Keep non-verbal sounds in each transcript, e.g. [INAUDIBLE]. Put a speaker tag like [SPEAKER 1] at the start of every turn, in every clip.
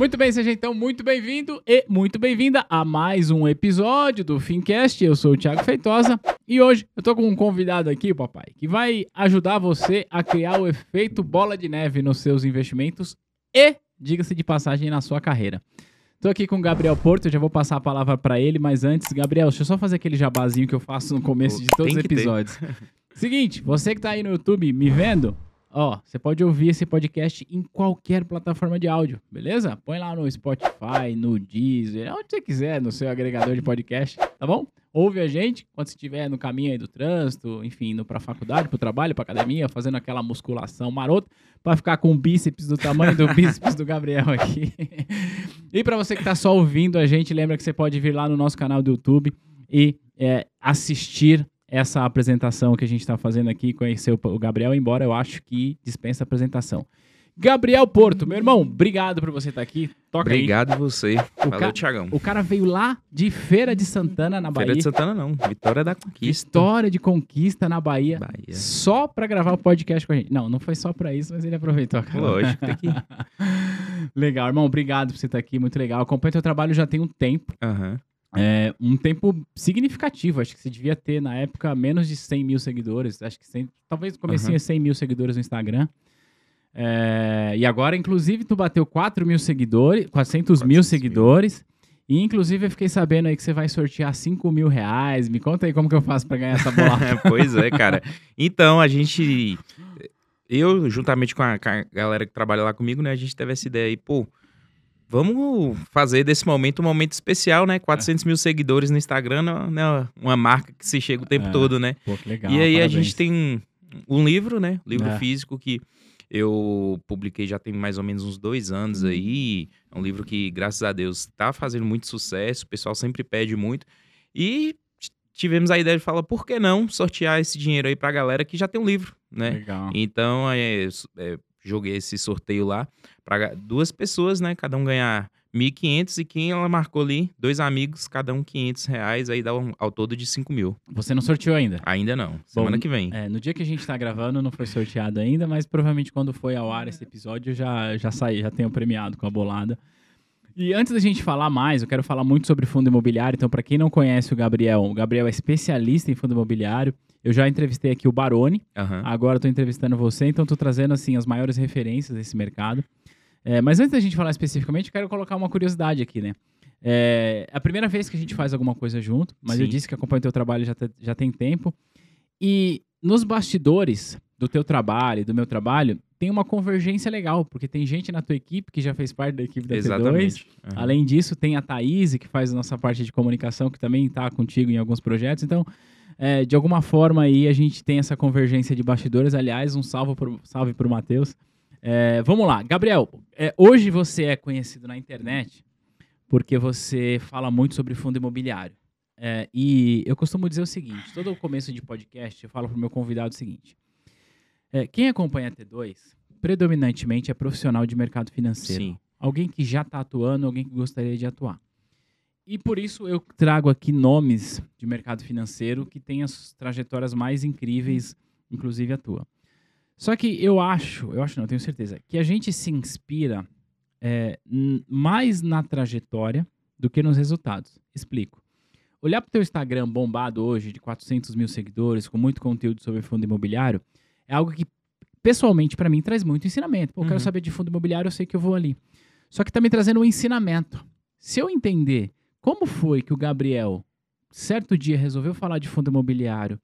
[SPEAKER 1] Muito bem, seja então muito bem-vindo e muito bem-vinda a mais um episódio do Fincast. Eu sou o Thiago Feitosa e hoje eu tô com um convidado aqui, papai, que vai ajudar você a criar o efeito bola de neve nos seus investimentos e, diga-se de passagem, na sua carreira. Tô aqui com o Gabriel Porto, eu já vou passar a palavra para ele, mas antes, Gabriel, deixa eu só fazer aquele jabazinho que eu faço no começo de todos os episódios. [LAUGHS] Seguinte, você que tá aí no YouTube me vendo, ó, você pode ouvir esse podcast em qualquer plataforma de áudio, beleza? Põe lá no Spotify, no Deezer, onde você quiser, no seu agregador de podcast, tá bom? Ouve a gente quando você estiver no caminho aí do trânsito, enfim, indo pra faculdade, pro trabalho, pra academia, fazendo aquela musculação marota para ficar com o bíceps do tamanho do [LAUGHS] bíceps do Gabriel aqui. [LAUGHS] e para você que tá só ouvindo a gente, lembra que você pode vir lá no nosso canal do YouTube e é, assistir essa apresentação que a gente está fazendo aqui, conhecer o Gabriel, embora eu acho que dispensa apresentação. Gabriel Porto, meu irmão, obrigado por você estar aqui.
[SPEAKER 2] Toca Obrigado aí. você.
[SPEAKER 1] O Valeu, ca... Thiagão. O cara veio lá de Feira de Santana, na Bahia.
[SPEAKER 2] Feira de Santana não, Vitória da Conquista.
[SPEAKER 1] Vitória de Conquista na Bahia. Bahia. Só para gravar o podcast com a gente. Não, não foi só para isso, mas ele aproveitou.
[SPEAKER 2] Cara. Lógico, tem que [LAUGHS]
[SPEAKER 1] Legal, irmão, obrigado por você estar aqui, muito legal. Acompanho teu trabalho já tem um tempo.
[SPEAKER 2] Aham. Uhum.
[SPEAKER 1] É, um tempo significativo. Acho que você devia ter, na época, menos de 100 mil seguidores. Acho que 100, talvez comecei uhum. 100 mil seguidores no Instagram. É, e agora, inclusive, tu bateu 4 mil seguidores, 400, 400 mil seguidores. E, inclusive, eu fiquei sabendo aí que você vai sortear 5 mil reais. Me conta aí como que eu faço para ganhar essa bola. [LAUGHS]
[SPEAKER 2] pois é, cara. Então, a gente... Eu, juntamente com a, com a, galera que trabalha lá comigo, né? A gente teve essa ideia aí, pô... Vamos fazer desse momento um momento especial, né? 400 é. mil seguidores no Instagram, né? Uma marca que se chega o tempo é. todo, né?
[SPEAKER 1] Pô, que legal.
[SPEAKER 2] E aí parabéns. a gente tem um livro, né? Livro é. físico que eu publiquei já tem mais ou menos uns dois anos aí. É um livro que, graças a Deus, está fazendo muito sucesso. O pessoal sempre pede muito. E tivemos a ideia de falar, por que não sortear esse dinheiro aí pra galera que já tem um livro, né?
[SPEAKER 1] Legal.
[SPEAKER 2] Então, é, é, joguei esse sorteio lá para duas pessoas, né? Cada um ganhar 1.500 e quem ela marcou ali, dois amigos, cada um 500 reais, aí dá um, ao todo de 5 mil.
[SPEAKER 1] Você não sorteou ainda?
[SPEAKER 2] Ainda não, semana Bom, que vem.
[SPEAKER 1] É, no dia que a gente tá gravando não foi sorteado ainda, mas provavelmente quando foi ao ar esse episódio já, já saí, já tenho premiado com a bolada. E antes da gente falar mais, eu quero falar muito sobre fundo imobiliário. Então, para quem não conhece o Gabriel, o Gabriel é especialista em fundo imobiliário. Eu já entrevistei aqui o Baroni,
[SPEAKER 2] uhum.
[SPEAKER 1] agora estou entrevistando você, então estou trazendo assim as maiores referências desse mercado. É, mas antes da gente falar especificamente, eu quero colocar uma curiosidade aqui, né? É a primeira vez que a gente faz alguma coisa junto, mas Sim. eu disse que acompanho o teu trabalho já, te, já tem tempo. E nos bastidores do teu trabalho, do meu trabalho, tem uma convergência legal, porque tem gente na tua equipe que já fez parte da equipe da
[SPEAKER 2] Exatamente.
[SPEAKER 1] T2. Uhum. Além disso, tem a Thaís, que faz a nossa parte de comunicação, que também está contigo em alguns projetos. Então, é, de alguma forma aí a gente tem essa convergência de bastidores. Aliás, um salve pro, salve pro Matheus. É, vamos lá, Gabriel. É, hoje você é conhecido na internet porque você fala muito sobre fundo imobiliário. É, e eu costumo dizer o seguinte: todo o começo de podcast eu falo para o meu convidado o seguinte. É, quem acompanha a T2 predominantemente é profissional de mercado financeiro.
[SPEAKER 2] Sim.
[SPEAKER 1] Alguém que já está atuando, alguém que gostaria de atuar. E por isso eu trago aqui nomes de mercado financeiro que têm as trajetórias mais incríveis, inclusive a tua. Só que eu acho, eu acho não, eu tenho certeza, que a gente se inspira é, mais na trajetória do que nos resultados. Explico. Olhar para o teu Instagram bombado hoje, de 400 mil seguidores, com muito conteúdo sobre fundo imobiliário, é algo que, pessoalmente, para mim, traz muito ensinamento. Pô, eu uhum. quero saber de fundo imobiliário, eu sei que eu vou ali. Só que está me trazendo um ensinamento. Se eu entender como foi que o Gabriel, certo dia, resolveu falar de fundo imobiliário,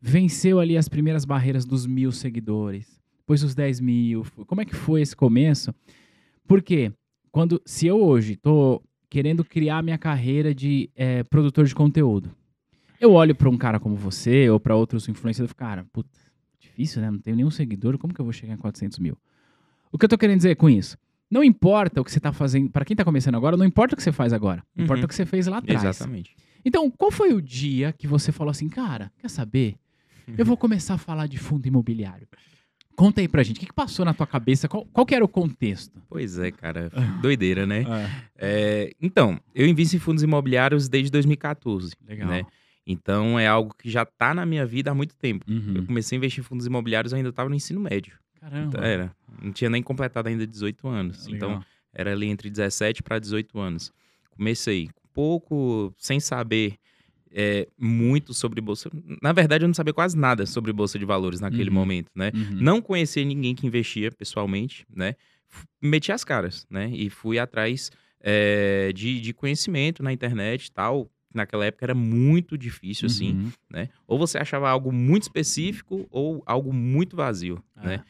[SPEAKER 1] venceu ali as primeiras barreiras dos mil seguidores, depois os 10 mil, como é que foi esse começo? Porque quando, se eu hoje estou querendo criar minha carreira de é, produtor de conteúdo, eu olho para um cara como você ou para outros influenciadores e falo, cara, puta, difícil, né? Não tenho nenhum seguidor, como que eu vou chegar em 400 mil? O que eu estou querendo dizer com isso? Não importa o que você está fazendo, para quem está começando agora, não importa o que você faz agora, uhum. importa o que você fez lá atrás.
[SPEAKER 2] Exatamente.
[SPEAKER 1] Então, qual foi o dia que você falou assim, cara, quer saber? Eu vou começar a falar de fundo imobiliário. Conta aí pra gente, o que, que passou na tua cabeça? Qual, qual que era o contexto?
[SPEAKER 2] Pois é, cara, doideira, né? É. É, então, eu invisto em fundos imobiliários desde 2014.
[SPEAKER 1] Legal.
[SPEAKER 2] Né? Então, é algo que já tá na minha vida há muito tempo.
[SPEAKER 1] Uhum.
[SPEAKER 2] Eu comecei a investir em fundos imobiliários, ainda estava no ensino médio.
[SPEAKER 1] Caramba.
[SPEAKER 2] Então, era. Não tinha nem completado ainda 18 anos.
[SPEAKER 1] Legal.
[SPEAKER 2] Então, Era ali entre 17 para 18 anos. Comecei pouco, sem saber é, muito sobre bolsa. Na verdade, eu não sabia quase nada sobre bolsa de valores naquele
[SPEAKER 1] Uhum.
[SPEAKER 2] momento, né?
[SPEAKER 1] Uhum.
[SPEAKER 2] Não conhecia ninguém que investia pessoalmente, né? F- Meti as caras, né? E fui atrás é, de, de conhecimento na internet e tal. Naquela época era muito difícil, assim,
[SPEAKER 1] Uhum.
[SPEAKER 2] né? Ou você achava algo muito específico ou algo muito vazio,
[SPEAKER 1] Ah.
[SPEAKER 2] né?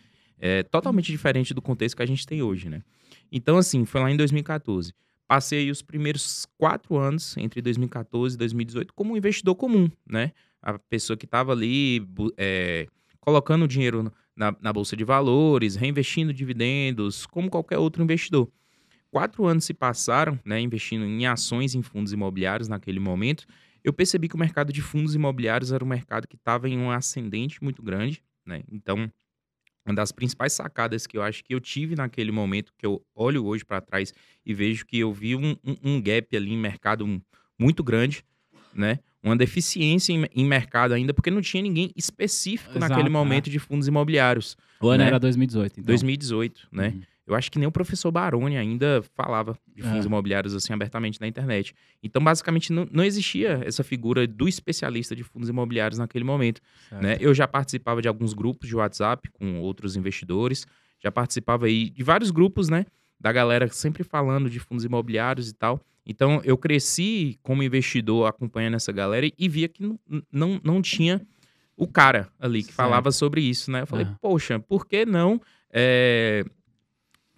[SPEAKER 2] É totalmente diferente do contexto que a gente tem hoje, né? Então, assim, foi lá em 2014. Passei os primeiros quatro anos, entre 2014 e 2018, como um investidor comum, né? A pessoa que estava ali é, colocando dinheiro na, na Bolsa de Valores, reinvestindo dividendos, como qualquer outro investidor. Quatro anos se passaram, né, investindo em ações em fundos imobiliários naquele momento. Eu percebi que o mercado de fundos imobiliários era um mercado que estava em um ascendente muito grande, né? Então, uma das principais sacadas que eu acho que eu tive naquele momento, que eu olho hoje para trás e vejo que eu vi um, um- um gap ali em mercado muito grande, né? Uma deficiência em, em mercado ainda, porque não tinha ninguém específico
[SPEAKER 1] Exato,
[SPEAKER 2] naquele
[SPEAKER 1] é.
[SPEAKER 2] momento de fundos imobiliários.
[SPEAKER 1] O ano
[SPEAKER 2] né?
[SPEAKER 1] era 2018, então.
[SPEAKER 2] 2018, né?
[SPEAKER 1] Uhum.
[SPEAKER 2] Eu acho que nem o professor Baroni ainda falava de fundos
[SPEAKER 1] É.
[SPEAKER 2] imobiliários assim abertamente na internet. Então, basicamente, não, não existia essa figura do especialista de fundos imobiliários naquele momento. Né? Eu já participava de alguns grupos de WhatsApp com outros investidores, já participava aí de vários grupos, né? Da galera sempre falando de fundos imobiliários e tal. Então, eu cresci como investidor acompanhando essa galera e via que não, não, não tinha o cara ali que
[SPEAKER 1] Certo.
[SPEAKER 2] falava sobre isso, né? Eu falei,
[SPEAKER 1] Aham.
[SPEAKER 2] poxa, por que não é,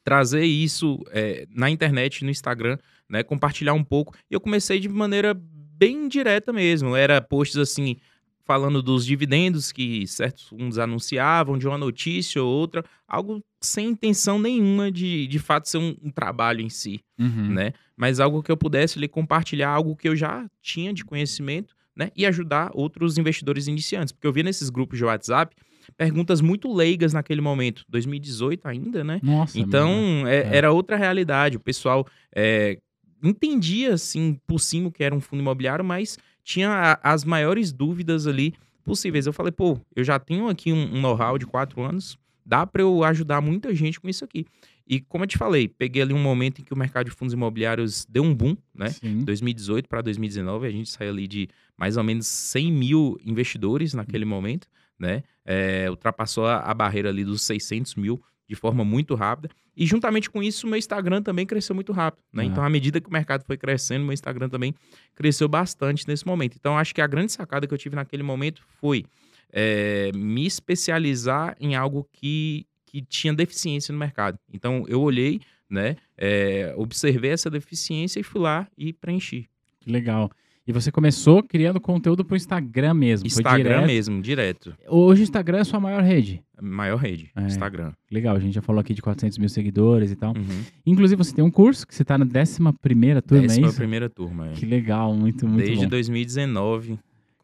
[SPEAKER 2] trazer isso é, na internet, no Instagram, né? Compartilhar um pouco. E eu comecei de maneira bem direta mesmo. Era posts assim, falando dos dividendos que certos fundos anunciavam, de uma notícia ou outra, algo sem intenção nenhuma de, de fato ser um, um trabalho em si,
[SPEAKER 1] Uhum.
[SPEAKER 2] né? Mas algo que eu pudesse ali compartilhar, algo que eu já tinha de conhecimento, né? E ajudar outros investidores iniciantes. Porque eu via nesses grupos de WhatsApp perguntas muito leigas naquele momento, 2018 ainda, né?
[SPEAKER 1] Nossa.
[SPEAKER 2] Então, é-
[SPEAKER 1] É.
[SPEAKER 2] era outra realidade. O pessoal é, entendia, assim, por cima o que era um fundo imobiliário, mas tinha a- as maiores dúvidas ali possíveis. Eu falei, pô, eu já tenho aqui um, um know-how de quatro anos, dá para eu ajudar muita gente com isso aqui. E como eu te falei, peguei ali um momento em que o mercado de fundos imobiliários deu um boom, né?
[SPEAKER 1] Sim.
[SPEAKER 2] 2018 para 2019, a gente saiu ali de mais ou menos 100 mil investidores naquele momento, né? É, ultrapassou a, a barreira ali dos 600 mil de forma muito rápida. E juntamente com isso, o meu Instagram também cresceu muito rápido, né? Então, à medida que o mercado foi crescendo, meu Instagram também cresceu bastante nesse momento. Então, acho que a grande sacada que eu tive naquele momento foi é, me especializar em algo que, que tinha deficiência no mercado. Então, eu olhei, né? é, observei essa deficiência e fui lá e preenchi.
[SPEAKER 1] Que legal. E você começou criando conteúdo pro Instagram mesmo.
[SPEAKER 2] Instagram
[SPEAKER 1] direto.
[SPEAKER 2] mesmo, direto.
[SPEAKER 1] Hoje o Instagram é a sua maior rede.
[SPEAKER 2] Maior rede,
[SPEAKER 1] É.
[SPEAKER 2] Instagram.
[SPEAKER 1] Legal, a gente já falou aqui de 400 mil seguidores e tal.
[SPEAKER 2] Uhum.
[SPEAKER 1] Inclusive, você tem um curso que você tá na 11ª turma,
[SPEAKER 2] Décima
[SPEAKER 1] é isso?
[SPEAKER 2] primeira turma. é.
[SPEAKER 1] Que legal, muito, muito
[SPEAKER 2] Desde
[SPEAKER 1] bom.
[SPEAKER 2] 2019.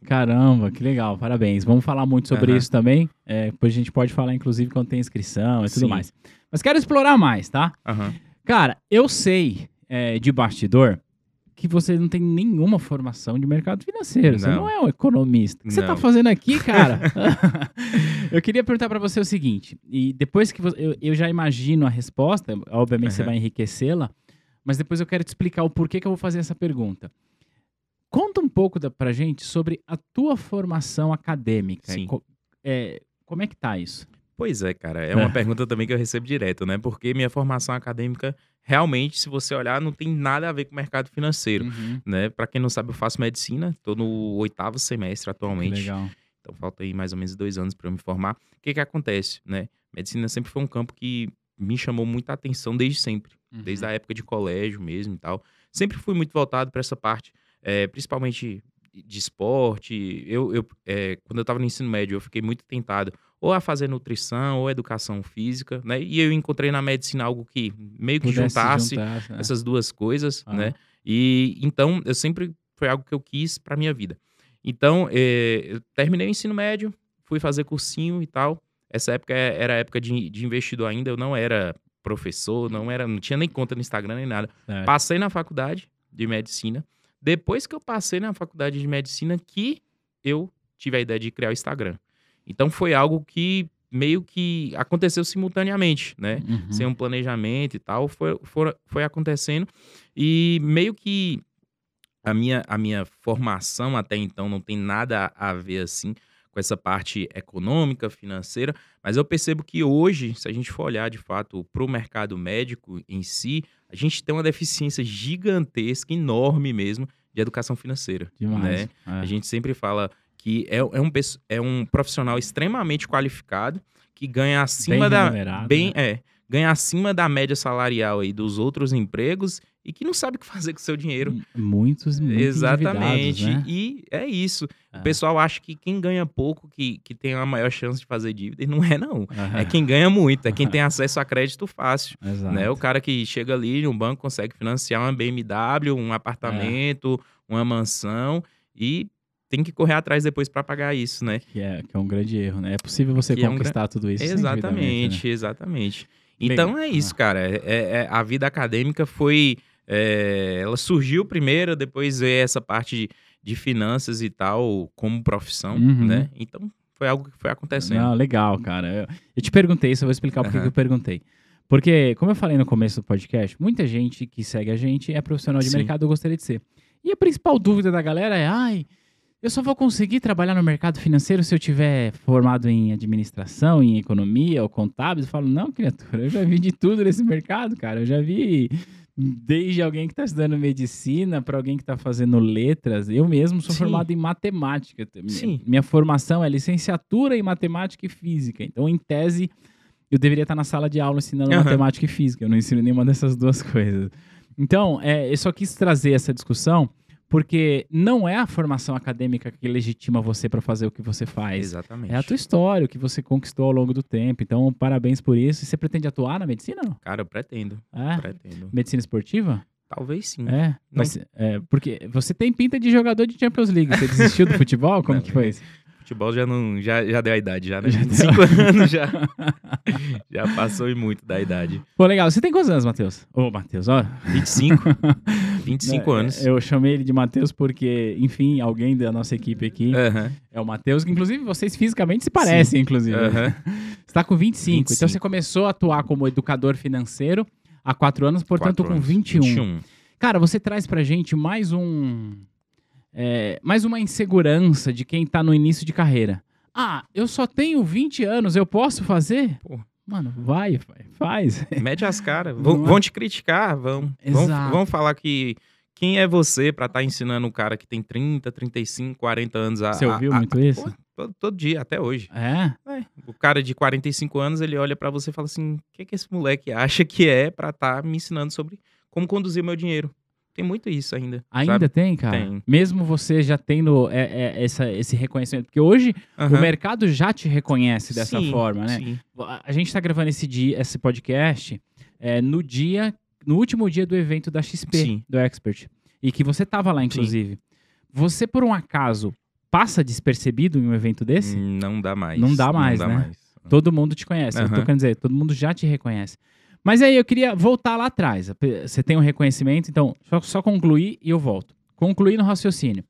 [SPEAKER 1] Caramba, que legal, parabéns. Vamos falar muito sobre
[SPEAKER 2] Aham.
[SPEAKER 1] isso também. É, depois a gente pode falar, inclusive, quando tem inscrição e tudo
[SPEAKER 2] Sim.
[SPEAKER 1] mais. Mas quero explorar mais, tá?
[SPEAKER 2] Aham.
[SPEAKER 1] Cara, eu sei é, de bastidor que você não tem nenhuma formação de mercado financeiro. Você
[SPEAKER 2] Não.
[SPEAKER 1] não é um economista. O que você tá
[SPEAKER 2] Não.
[SPEAKER 1] fazendo aqui, cara? [LAUGHS] [LAUGHS] eu queria perguntar pra você o seguinte, e depois que você, eu, eu já imagino a resposta, obviamente você
[SPEAKER 2] Aham.
[SPEAKER 1] vai enriquecê-la, mas depois eu quero te explicar o porquê que eu vou fazer essa pergunta. Conta um pouco da, pra gente sobre a tua formação acadêmica.
[SPEAKER 2] Sim.
[SPEAKER 1] É, como é que tá isso?
[SPEAKER 2] Pois é, cara. É uma
[SPEAKER 1] É.
[SPEAKER 2] pergunta também que eu recebo direto, né? Porque minha formação acadêmica, realmente, se você olhar, não tem nada a ver com o mercado financeiro.
[SPEAKER 1] Uhum.
[SPEAKER 2] Né? Para quem não sabe, eu faço medicina, tô no oitavo semestre atualmente.
[SPEAKER 1] Legal.
[SPEAKER 2] Então falta aí mais ou menos dois anos para eu me formar. O que que acontece, né? Medicina sempre foi um campo que me chamou muita atenção desde sempre,
[SPEAKER 1] Uhum.
[SPEAKER 2] desde a época de colégio mesmo e tal. Sempre fui muito voltado para essa parte, eh, principalmente de esporte. Eu, eu eh, quando eu estava no ensino médio, eu fiquei muito tentado ou a fazer nutrição ou educação física, né? E eu encontrei na medicina algo que meio que
[SPEAKER 1] Pudesse
[SPEAKER 2] juntasse
[SPEAKER 1] juntar, né?
[SPEAKER 2] essas duas coisas,
[SPEAKER 1] Ah.
[SPEAKER 2] né? E então eu sempre foi algo que eu quis para minha vida. Então eh, eu terminei o ensino médio, fui fazer cursinho e tal. Essa época é- era a época de, de investidor ainda. Eu não era professor, não era, não tinha nem conta no Instagram nem nada.
[SPEAKER 1] Certo.
[SPEAKER 2] Passei na faculdade de medicina. Depois que eu passei na faculdade de medicina, que eu tive a ideia de criar o Instagram. Então foi algo que meio que aconteceu simultaneamente, né?
[SPEAKER 1] Uhum.
[SPEAKER 2] Sem um planejamento e tal, foi, foi, foi acontecendo. E meio que a minha, a minha formação até então não tem nada a ver assim com essa parte econômica, financeira, mas eu percebo que hoje, se a gente for olhar de fato para o mercado médico em si, a gente tem uma deficiência gigantesca, enorme mesmo, de educação financeira.
[SPEAKER 1] Demais.
[SPEAKER 2] Né?
[SPEAKER 1] É.
[SPEAKER 2] A gente sempre fala que é, é, um, é um profissional extremamente qualificado que ganha acima
[SPEAKER 1] Bem
[SPEAKER 2] da bem
[SPEAKER 1] né?
[SPEAKER 2] é ganha acima da média salarial aí dos outros empregos e que não sabe o que [LAUGHS] fazer com o seu dinheiro.
[SPEAKER 1] Muitos, muito
[SPEAKER 2] Exatamente.
[SPEAKER 1] né?
[SPEAKER 2] E é isso.
[SPEAKER 1] É.
[SPEAKER 2] O pessoal acha que quem ganha pouco que, que tem a maior chance de fazer dívida. E não é, não. É quem ganha muito, é quem [LAUGHS] tem acesso a crédito fácil.
[SPEAKER 1] Exato.
[SPEAKER 2] Né? O cara que chega ali no banco consegue financiar uma BMW, um apartamento,
[SPEAKER 1] É.
[SPEAKER 2] uma mansão e tem que correr atrás depois para pagar isso, né?
[SPEAKER 1] Que é, que é um grande erro, né? É possível você
[SPEAKER 2] Que é um
[SPEAKER 1] conquistar tudo isso
[SPEAKER 2] Exatamente,
[SPEAKER 1] né?
[SPEAKER 2] exatamente.
[SPEAKER 1] Legal.
[SPEAKER 2] Então é isso, cara. É- é- a vida acadêmica foi. é, ela surgiu primeiro, depois veio essa parte de, de finanças e tal, como profissão,
[SPEAKER 1] Uhum.
[SPEAKER 2] né? Então foi algo que foi acontecendo.
[SPEAKER 1] Não, legal, cara. Eu, eu te perguntei isso, eu vou explicar por que
[SPEAKER 2] Aham.
[SPEAKER 1] que eu perguntei. Porque, como eu falei no começo do podcast, muita gente que segue a gente é profissional de
[SPEAKER 2] Sim.
[SPEAKER 1] mercado, eu gostaria de ser. E a principal dúvida da galera é, ai, eu só vou conseguir trabalhar no mercado financeiro se eu tiver formado em administração, em economia ou contábil. Eu falo, não, criatura, eu já vi de tudo nesse mercado, cara. Eu já vi desde alguém que está estudando medicina para alguém que está fazendo letras. Eu mesmo sou
[SPEAKER 2] Sim.
[SPEAKER 1] formado em matemática. Minha-
[SPEAKER 2] Sim.
[SPEAKER 1] Minha formação é licenciatura em matemática e física. Então, em tese, eu deveria estar na sala de aula ensinando
[SPEAKER 2] Aham.
[SPEAKER 1] matemática e física. Eu não ensino nenhuma dessas duas [LAUGHS] coisas. Então, é, eu só quis trazer essa discussão porque não é a formação acadêmica que legitima você para fazer o que você faz.
[SPEAKER 2] Exatamente.
[SPEAKER 1] É a tua história, o que você conquistou ao longo do tempo. Então, parabéns por isso. E você pretende atuar na medicina? Não?
[SPEAKER 2] Cara, eu pretendo.
[SPEAKER 1] É?
[SPEAKER 2] Pretendo.
[SPEAKER 1] Medicina esportiva?
[SPEAKER 2] Talvez sim.
[SPEAKER 1] É. Mas, é. Porque você tem pinta de jogador de Champions League. Você desistiu do futebol? [LAUGHS] Como
[SPEAKER 2] Não,
[SPEAKER 1] que foi isso?
[SPEAKER 2] Futebol já não. Já, já deu a idade, já, né?
[SPEAKER 1] Já deu.
[SPEAKER 2] 25 anos já. [LAUGHS] já passou e muito da idade.
[SPEAKER 1] Pô, legal. Você tem quantos anos, Matheus? Ô, Matheus, ó.
[SPEAKER 2] 25. 25 [LAUGHS]
[SPEAKER 1] É,
[SPEAKER 2] anos.
[SPEAKER 1] Eu chamei ele de Matheus porque, enfim, alguém da nossa equipe aqui é o Matheus, que inclusive vocês fisicamente se parecem, inclusive.
[SPEAKER 2] Aham. [LAUGHS]
[SPEAKER 1] Você tá com 25,
[SPEAKER 2] 25.
[SPEAKER 1] Então você começou a atuar como educador financeiro há quatro anos, portanto
[SPEAKER 2] Quatro
[SPEAKER 1] com
[SPEAKER 2] anos.
[SPEAKER 1] 21.
[SPEAKER 2] 21.
[SPEAKER 1] Cara, você traz pra gente mais um. É, mais uma insegurança de quem tá no início de carreira. Ah, eu só tenho 20 anos, eu posso fazer?
[SPEAKER 2] Pô.
[SPEAKER 1] Mano, vai, faz. [LAUGHS]
[SPEAKER 2] Mete as caras. Vão,
[SPEAKER 1] é?
[SPEAKER 2] vão te criticar, vão. Vão,
[SPEAKER 1] Exato.
[SPEAKER 2] vão falar que. Quem é você pra estar ensinando um cara que tem 30, 35, 40 anos a.
[SPEAKER 1] Você
[SPEAKER 2] a-
[SPEAKER 1] ouviu
[SPEAKER 2] a-
[SPEAKER 1] muito
[SPEAKER 2] a-
[SPEAKER 1] isso?
[SPEAKER 2] Pô, todo, todo dia, até hoje.
[SPEAKER 1] É?
[SPEAKER 2] É, O cara de 45 anos, ele olha pra você e fala assim: o que, que esse moleque acha que é pra estar me ensinando sobre como conduzir meu dinheiro? Tem muito isso ainda.
[SPEAKER 1] Ainda
[SPEAKER 2] sabe?
[SPEAKER 1] tem, cara?
[SPEAKER 2] Tem.
[SPEAKER 1] Mesmo você já tendo é, é, essa, esse reconhecimento. Porque hoje o mercado já te reconhece dessa
[SPEAKER 2] Sim,
[SPEAKER 1] forma, né?
[SPEAKER 2] Sim.
[SPEAKER 1] A gente tá gravando esse, dia, esse podcast é, no dia, no último dia do evento da XP,
[SPEAKER 2] Sim.
[SPEAKER 1] do Expert. E que você tava lá, inclusive. Você, por um acaso, passa despercebido em um evento desse?
[SPEAKER 2] Não dá mais.
[SPEAKER 1] Não dá mais, né? Todo mundo te conhece. Eu tô
[SPEAKER 2] Aham.
[SPEAKER 1] querendo dizer, todo mundo já te reconhece. Mas aí eu queria voltar lá atrás. Você tem um reconhecimento, então, só, só concluir e eu volto. Concluir no raciocínio.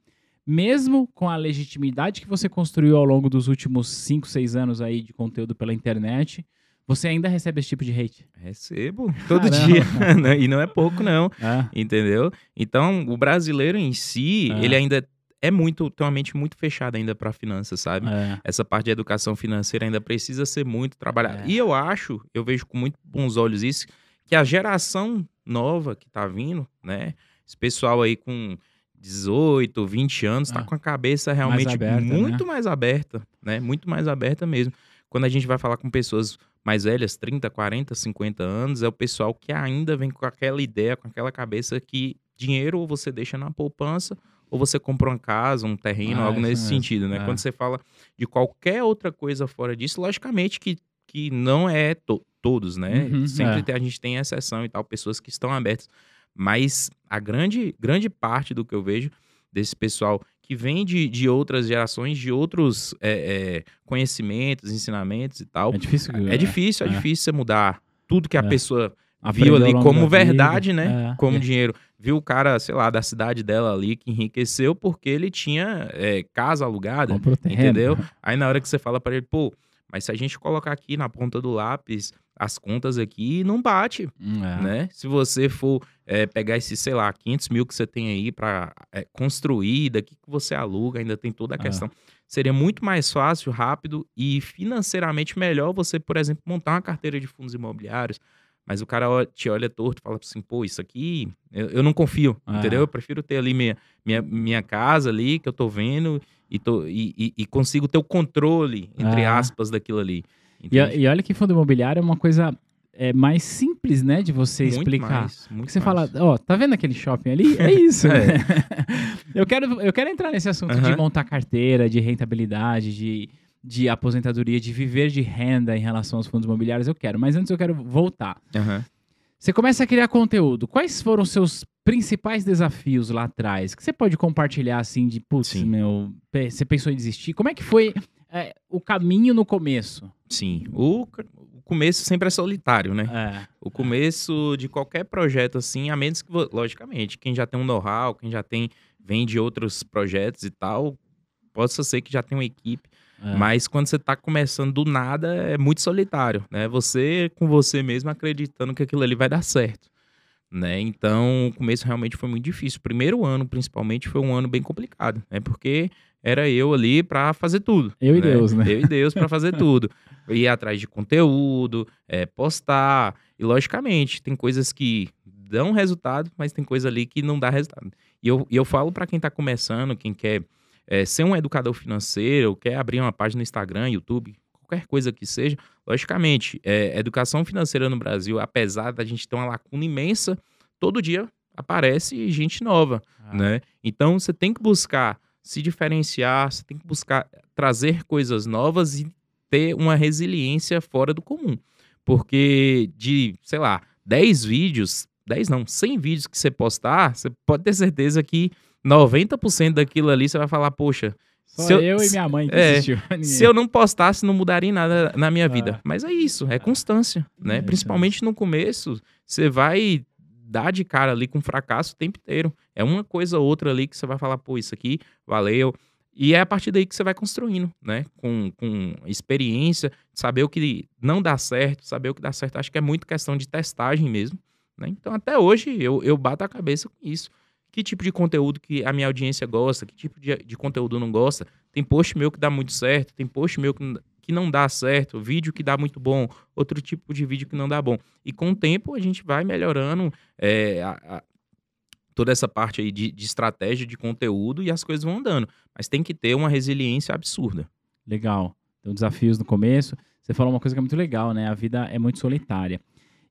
[SPEAKER 1] Mesmo com a legitimidade que você construiu ao longo dos últimos 5, 6 anos aí de conteúdo pela internet, você ainda recebe esse tipo de hate.
[SPEAKER 2] Recebo [LAUGHS] todo
[SPEAKER 1] Caramba.
[SPEAKER 2] dia. [LAUGHS] e não é pouco, não.
[SPEAKER 1] É.
[SPEAKER 2] Entendeu? Então, o brasileiro em si,
[SPEAKER 1] É.
[SPEAKER 2] ele ainda é muito, tem uma mente muito fechada ainda pra finanças, sabe?
[SPEAKER 1] É.
[SPEAKER 2] Essa parte de educação financeira ainda precisa ser muito trabalhada.
[SPEAKER 1] É.
[SPEAKER 2] E eu acho, eu vejo com muito bons olhos isso, que a geração nova que tá vindo, né? Esse pessoal aí com 18, 20 anos, tá
[SPEAKER 1] Ah.
[SPEAKER 2] com a cabeça realmente
[SPEAKER 1] aberta,
[SPEAKER 2] muito mais aberta, né? Muito mais aberta mesmo. Quando a gente vai falar com pessoas mais velhas, 30, 40, 50 anos, é o pessoal que ainda vem com aquela ideia, com aquela cabeça que dinheiro ou você deixa na poupança ou você compra uma casa, um terreno,
[SPEAKER 1] Ah,
[SPEAKER 2] algo nesse
[SPEAKER 1] mesmo.
[SPEAKER 2] sentido, né?
[SPEAKER 1] É.
[SPEAKER 2] Quando você fala de qualquer outra coisa fora disso, logicamente que, que não é to- todos, né?
[SPEAKER 1] Uhum,
[SPEAKER 2] Sempre
[SPEAKER 1] é.
[SPEAKER 2] tem- a gente tem exceção e tal, pessoas que estão abertas. Mas a grande, grande parte do que eu vejo desse pessoal que vem de, de outras gerações, de outros é, é, conhecimentos, ensinamentos e tal,
[SPEAKER 1] É difícil.
[SPEAKER 2] é difícil, é,
[SPEAKER 1] é.
[SPEAKER 2] difícil você mudar tudo que a
[SPEAKER 1] É.
[SPEAKER 2] pessoa
[SPEAKER 1] Aprendeu
[SPEAKER 2] viu ali como
[SPEAKER 1] da vida.
[SPEAKER 2] verdade, né?
[SPEAKER 1] É.
[SPEAKER 2] Como
[SPEAKER 1] É.
[SPEAKER 2] dinheiro. Viu o cara, sei lá, da cidade dela ali que enriqueceu porque ele tinha é, casa alugada. Entendeu? Aí na hora que você fala pra ele, pô, Mas se a gente colocar aqui na ponta do lápis as contas aqui, não bate,
[SPEAKER 1] Hum, é.
[SPEAKER 2] né? Se você for é, pegar esses, sei lá, 500 mil que você tem aí para construir, daqui que você aluga, ainda tem toda a
[SPEAKER 1] Ah.
[SPEAKER 2] questão. Seria muito mais fácil, rápido e financeiramente melhor você, por exemplo, montar uma carteira de fundos imobiliários. Mas o cara te olha torto e fala assim, pô, isso aqui eu, eu não confio,
[SPEAKER 1] Ah.
[SPEAKER 2] entendeu? Eu prefiro ter ali minha, minha, minha casa ali, que eu tô vendo, e, tô, e, e- e consigo ter o controle, entre
[SPEAKER 1] Ah.
[SPEAKER 2] aspas, daquilo ali.
[SPEAKER 1] E, e olha que fundo imobiliário é uma coisa é, mais simples, né, de você
[SPEAKER 2] Muito
[SPEAKER 1] explicar.
[SPEAKER 2] mais, muito
[SPEAKER 1] você
[SPEAKER 2] mais.
[SPEAKER 1] fala, ó, tá vendo aquele shopping ali? É isso. [LAUGHS]
[SPEAKER 2] É.
[SPEAKER 1] né? eu, quero, eu quero entrar nesse assunto de montar carteira, de rentabilidade, de, de aposentadoria, de viver de renda em relação aos fundos imobiliários. Eu quero. Mas antes eu quero voltar.
[SPEAKER 2] Aham.
[SPEAKER 1] Você começa a criar conteúdo. Quais foram os seus principais desafios lá atrás? Que você pode compartilhar assim de, putz, meu, você pensou em desistir? Como é que foi é, o caminho no começo?
[SPEAKER 2] Sim, o, o começo sempre é solitário, né?
[SPEAKER 1] É,
[SPEAKER 2] O começo de qualquer projeto, assim, a menos que, logicamente, quem já tem um know-how, quem já tem, vem de outros projetos e tal, possa ser que já tenha uma equipe.
[SPEAKER 1] É.
[SPEAKER 2] Mas quando você tá começando do nada, é muito solitário, né? Você com você mesmo acreditando que aquilo ali vai dar certo, né? Então, o começo realmente foi muito difícil. O primeiro ano, principalmente, foi um ano bem complicado, né? Porque era eu ali pra fazer tudo.
[SPEAKER 1] Eu e Deus, né?
[SPEAKER 2] Eu e Deus pra fazer [LAUGHS] tudo. Ir atrás de conteúdo, é, postar. E, logicamente, tem coisas que dão resultado, mas tem coisa ali que não dá resultado. E eu, e eu falo pra quem tá começando, quem quer é, ser um educador financeiro, quer abrir uma página no Instagram, YouTube, qualquer coisa que seja, logicamente, é, educação financeira no Brasil, apesar da gente ter uma lacuna imensa, todo dia aparece gente nova,
[SPEAKER 1] Ah,
[SPEAKER 2] né? Então você tem que buscar se diferenciar, você tem que buscar trazer coisas novas e ter uma resiliência fora do comum. Porque de, sei lá, 10 vídeos, 10 não, 100 vídeos que você postar, você pode ter certeza que 90% daquilo ali você vai falar, poxa,
[SPEAKER 1] Só
[SPEAKER 2] se eu-
[SPEAKER 1] eu, e minha mãe que
[SPEAKER 2] é,
[SPEAKER 1] assistiu.
[SPEAKER 2] se eu não postasse, não mudaria nada na minha
[SPEAKER 1] Ah.
[SPEAKER 2] vida. Mas é isso, é constância, né?
[SPEAKER 1] É,
[SPEAKER 2] Principalmente no começo, você vai dar de cara ali com fracasso o tempo inteiro. É uma coisa ou outra ali que você vai falar, pô, isso aqui valeu. E é a partir daí que você vai construindo, né? Com, com experiência, saber o que não dá certo, saber o que dá certo. Acho que é muito questão de testagem mesmo. Né? Então, até hoje, eu, eu bato a cabeça com isso. Que tipo de conteúdo que a minha audiência gosta, que tipo de, de conteúdo não gosta. Tem post meu que dá muito certo, tem post meu que, n- que não dá certo, vídeo que dá muito bom, outro tipo de vídeo que não dá bom. E com o tempo a gente vai melhorando é, a- a- toda essa parte aí de, de estratégia de conteúdo e as coisas vão andando. Mas tem que ter uma resiliência absurda.
[SPEAKER 1] Legal. Então, desafios no começo. Você falou uma coisa que é muito legal, né? A vida é muito solitária.